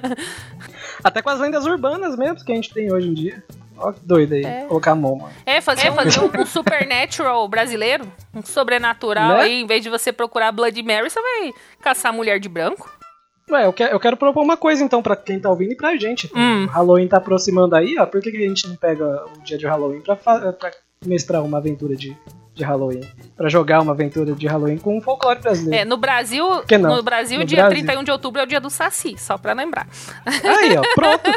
Até com as lendas urbanas mesmo que a gente tem hoje em dia. Ó que doido aí, é. colocar mão, mano. É, fazer, é, fazer um, um, supernatural brasileiro, um sobrenatural né? aí, em vez de você procurar Blood Mary, você vai caçar mulher de branco. Ué, eu quero, eu quero propor uma coisa então pra quem tá ouvindo e pra gente. Hum. O Halloween tá aproximando aí, ó. Por que, que a gente não pega o dia de Halloween pra, pra mestrar uma aventura de de Halloween. para jogar uma aventura de Halloween com um folclore brasileiro. É, no Brasil, no Brasil, no dia Brasil. 31 de outubro é o dia do Saci, só pra lembrar. Aí, ó, pronto.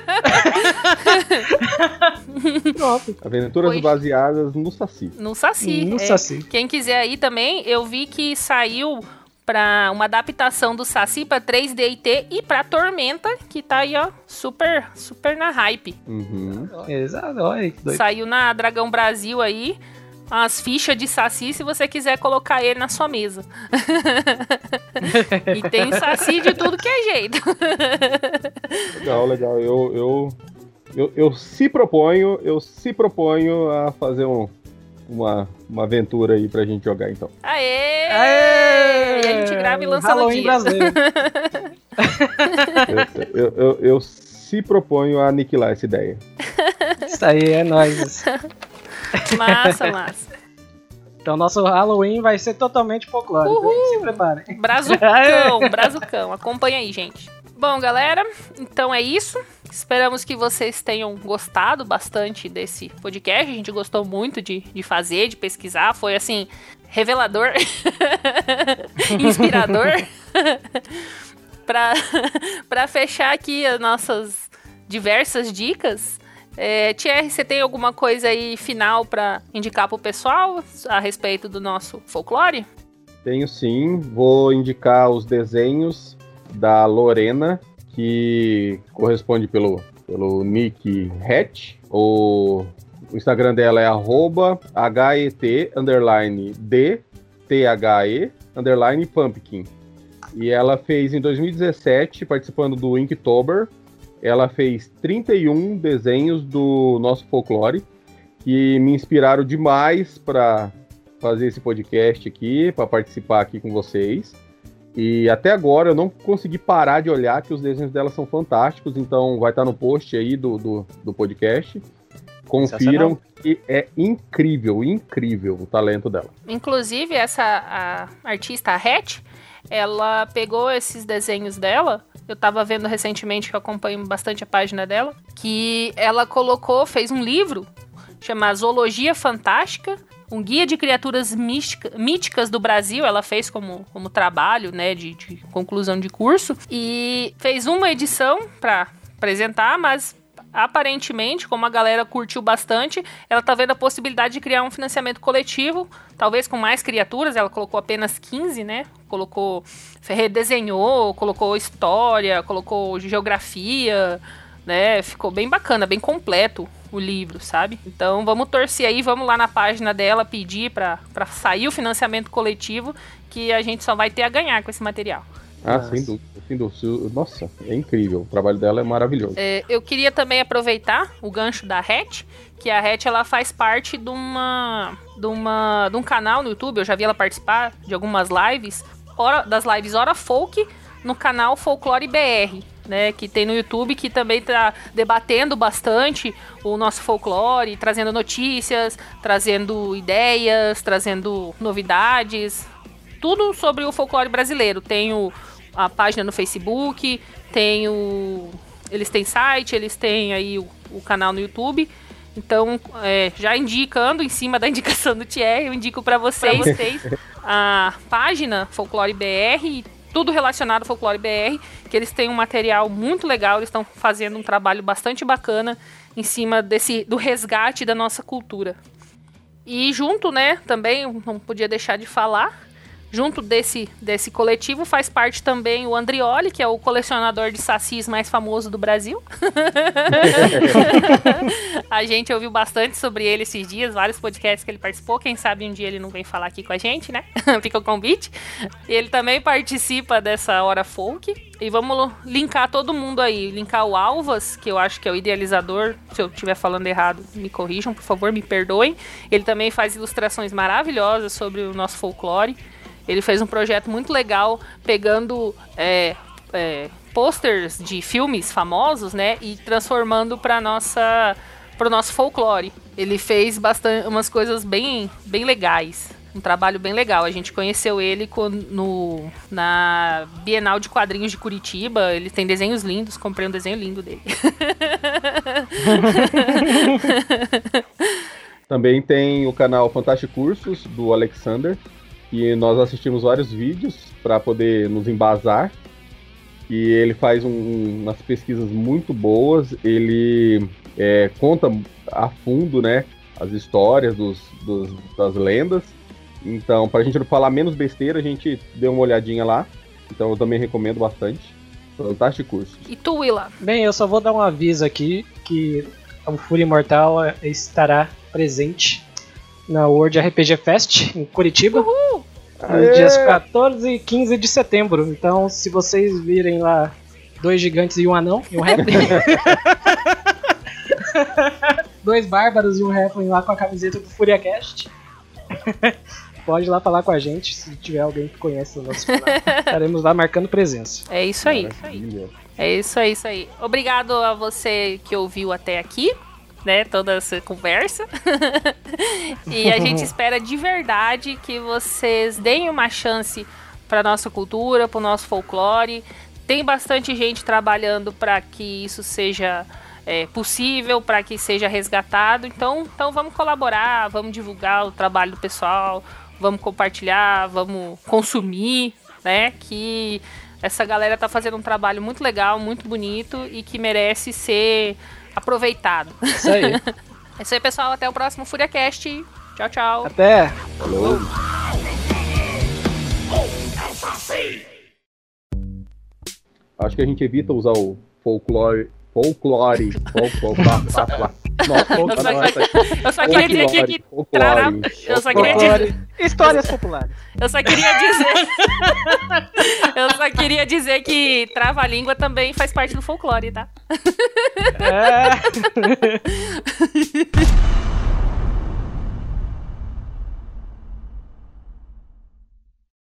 pronto. Aventuras pois. baseadas no Saci. No Saci. No é. Saci. Quem quiser aí também, eu vi que saiu para uma adaptação do Saci para 3D e para Tormenta, que tá aí, ó, super, super na hype. Uhum. Exato, Saiu na Dragão Brasil aí as fichas de saci se você quiser colocar ele na sua mesa. e tem saci de tudo que é jeito. legal, legal. Eu, eu, eu, eu se proponho, eu se proponho a fazer um, uma, uma aventura aí pra gente jogar então. Aê! Aê! E a gente grava e lança Halloween no dia. Brasileiro. eu, eu, eu, eu se proponho a aniquilar essa ideia. Isso aí é nóis. Massa, massa. Então nosso Halloween vai ser totalmente folclórico. Uhul. Se preparem. Brazucão, brazucão. Acompanha aí, gente. Bom, galera, então é isso. Esperamos que vocês tenham gostado bastante desse podcast. A gente gostou muito de, de fazer, de pesquisar. Foi assim, revelador, inspirador. para fechar aqui as nossas diversas dicas, é, Thierry, você tem alguma coisa aí final para indicar pro pessoal a respeito do nosso folclore? Tenho sim, vou indicar os desenhos da Lorena, que corresponde pelo, pelo nick Hatch. O, o Instagram dela é HET underline D T-H-E underline Pumpkin. E ela fez em 2017, participando do Inktober, ela fez 31 desenhos do nosso folclore que me inspiraram demais para fazer esse podcast aqui, para participar aqui com vocês. E até agora eu não consegui parar de olhar que os desenhos dela são fantásticos, então vai estar no post aí do, do, do podcast. Confiram que é incrível, incrível o talento dela. Inclusive, essa a artista a Hatch, ela pegou esses desenhos dela. Eu tava vendo recentemente, que eu acompanho bastante a página dela, que ela colocou, fez um livro chamado Zoologia Fantástica, um guia de criaturas mística, míticas do Brasil, ela fez como, como trabalho, né, de, de conclusão de curso, e fez uma edição para apresentar, mas aparentemente, como a galera curtiu bastante, ela tá vendo a possibilidade de criar um financiamento coletivo, talvez com mais criaturas, ela colocou apenas 15, né? Colocou, redesenhou, colocou história, colocou geografia, né? Ficou bem bacana, bem completo o livro, sabe? Então vamos torcer aí, vamos lá na página dela pedir para sair o financiamento coletivo, que a gente só vai ter a ganhar com esse material. Ah, Nossa. sem dúvida, sem dúvida. Nossa, é incrível. O trabalho dela é maravilhoso. É, eu queria também aproveitar o gancho da Hatch, que a Hatch ela faz parte de uma, de uma de um canal no YouTube. Eu já vi ela participar de algumas lives, hora, das lives Hora Folk no canal Folklore BR, né, que tem no YouTube, que também está debatendo bastante o nosso folclore, trazendo notícias, trazendo ideias, trazendo novidades, tudo sobre o folclore brasileiro. Tem o a página no Facebook, tem o. Eles têm site, eles têm aí o, o canal no YouTube. Então, é, já indicando, em cima da indicação do Thierry, eu indico para vocês, vocês a página Folclore BR, tudo relacionado ao Folclore BR, que eles têm um material muito legal, eles estão fazendo um trabalho bastante bacana em cima desse do resgate da nossa cultura. E junto, né, também não podia deixar de falar Junto desse, desse coletivo faz parte também o Andrioli, que é o colecionador de sacis mais famoso do Brasil. a gente ouviu bastante sobre ele esses dias, vários podcasts que ele participou. Quem sabe um dia ele não vem falar aqui com a gente, né? Fica o convite. Ele também participa dessa Hora Folk. E vamos linkar todo mundo aí. Linkar o Alvas, que eu acho que é o idealizador. Se eu estiver falando errado, me corrijam, por favor, me perdoem. Ele também faz ilustrações maravilhosas sobre o nosso folclore. Ele fez um projeto muito legal, pegando é, é, posters de filmes famosos, né? E transformando para nossa para o nosso folclore. Ele fez bastante umas coisas bem, bem legais um trabalho bem legal. A gente conheceu ele no, na Bienal de Quadrinhos de Curitiba. Ele tem desenhos lindos, comprei um desenho lindo dele. Também tem o canal Fantástico Cursos do Alexander, e nós assistimos vários vídeos para poder nos embasar. E ele faz um, umas pesquisas muito boas. Ele é, conta a fundo, né, as histórias dos, dos, das lendas então, para a gente não falar menos besteira, a gente deu uma olhadinha lá. Então, eu também recomendo bastante. Fantástico curso. E tu, Willa? Bem, eu só vou dar um aviso aqui que o Fúria Imortal estará presente na World RPG Fest em Curitiba. Uhul! Dias 14 e 15 de setembro. Então, se vocês virem lá dois gigantes e um anão e um Halfling. dois bárbaros e um Halfling lá com a camiseta do FuriaCast pode ir lá falar com a gente, se tiver alguém que conhece o nosso canal. Estaremos lá marcando presença. É isso aí. É isso aí, isso aí. Obrigado a você que ouviu até aqui. Né, toda essa conversa. e a gente espera de verdade que vocês deem uma chance para nossa cultura, para o nosso folclore. Tem bastante gente trabalhando para que isso seja é, possível, para que seja resgatado. Então, então vamos colaborar, vamos divulgar o trabalho do pessoal, vamos compartilhar, vamos consumir, né? Que essa galera tá fazendo um trabalho muito legal, muito bonito e que merece ser aproveitado. Isso aí. é isso aí, pessoal. Até o próximo FuriaCast. Tchau, tchau. Até. Falou. Acho que a gente evita usar o folclore. Folclore. folclore. Nossa, eu, só, eu só queria dizer que, que eu só queria dizer histórias populares. Eu só queria dizer Eu só queria dizer que trava-língua também faz parte do folclore, tá? É.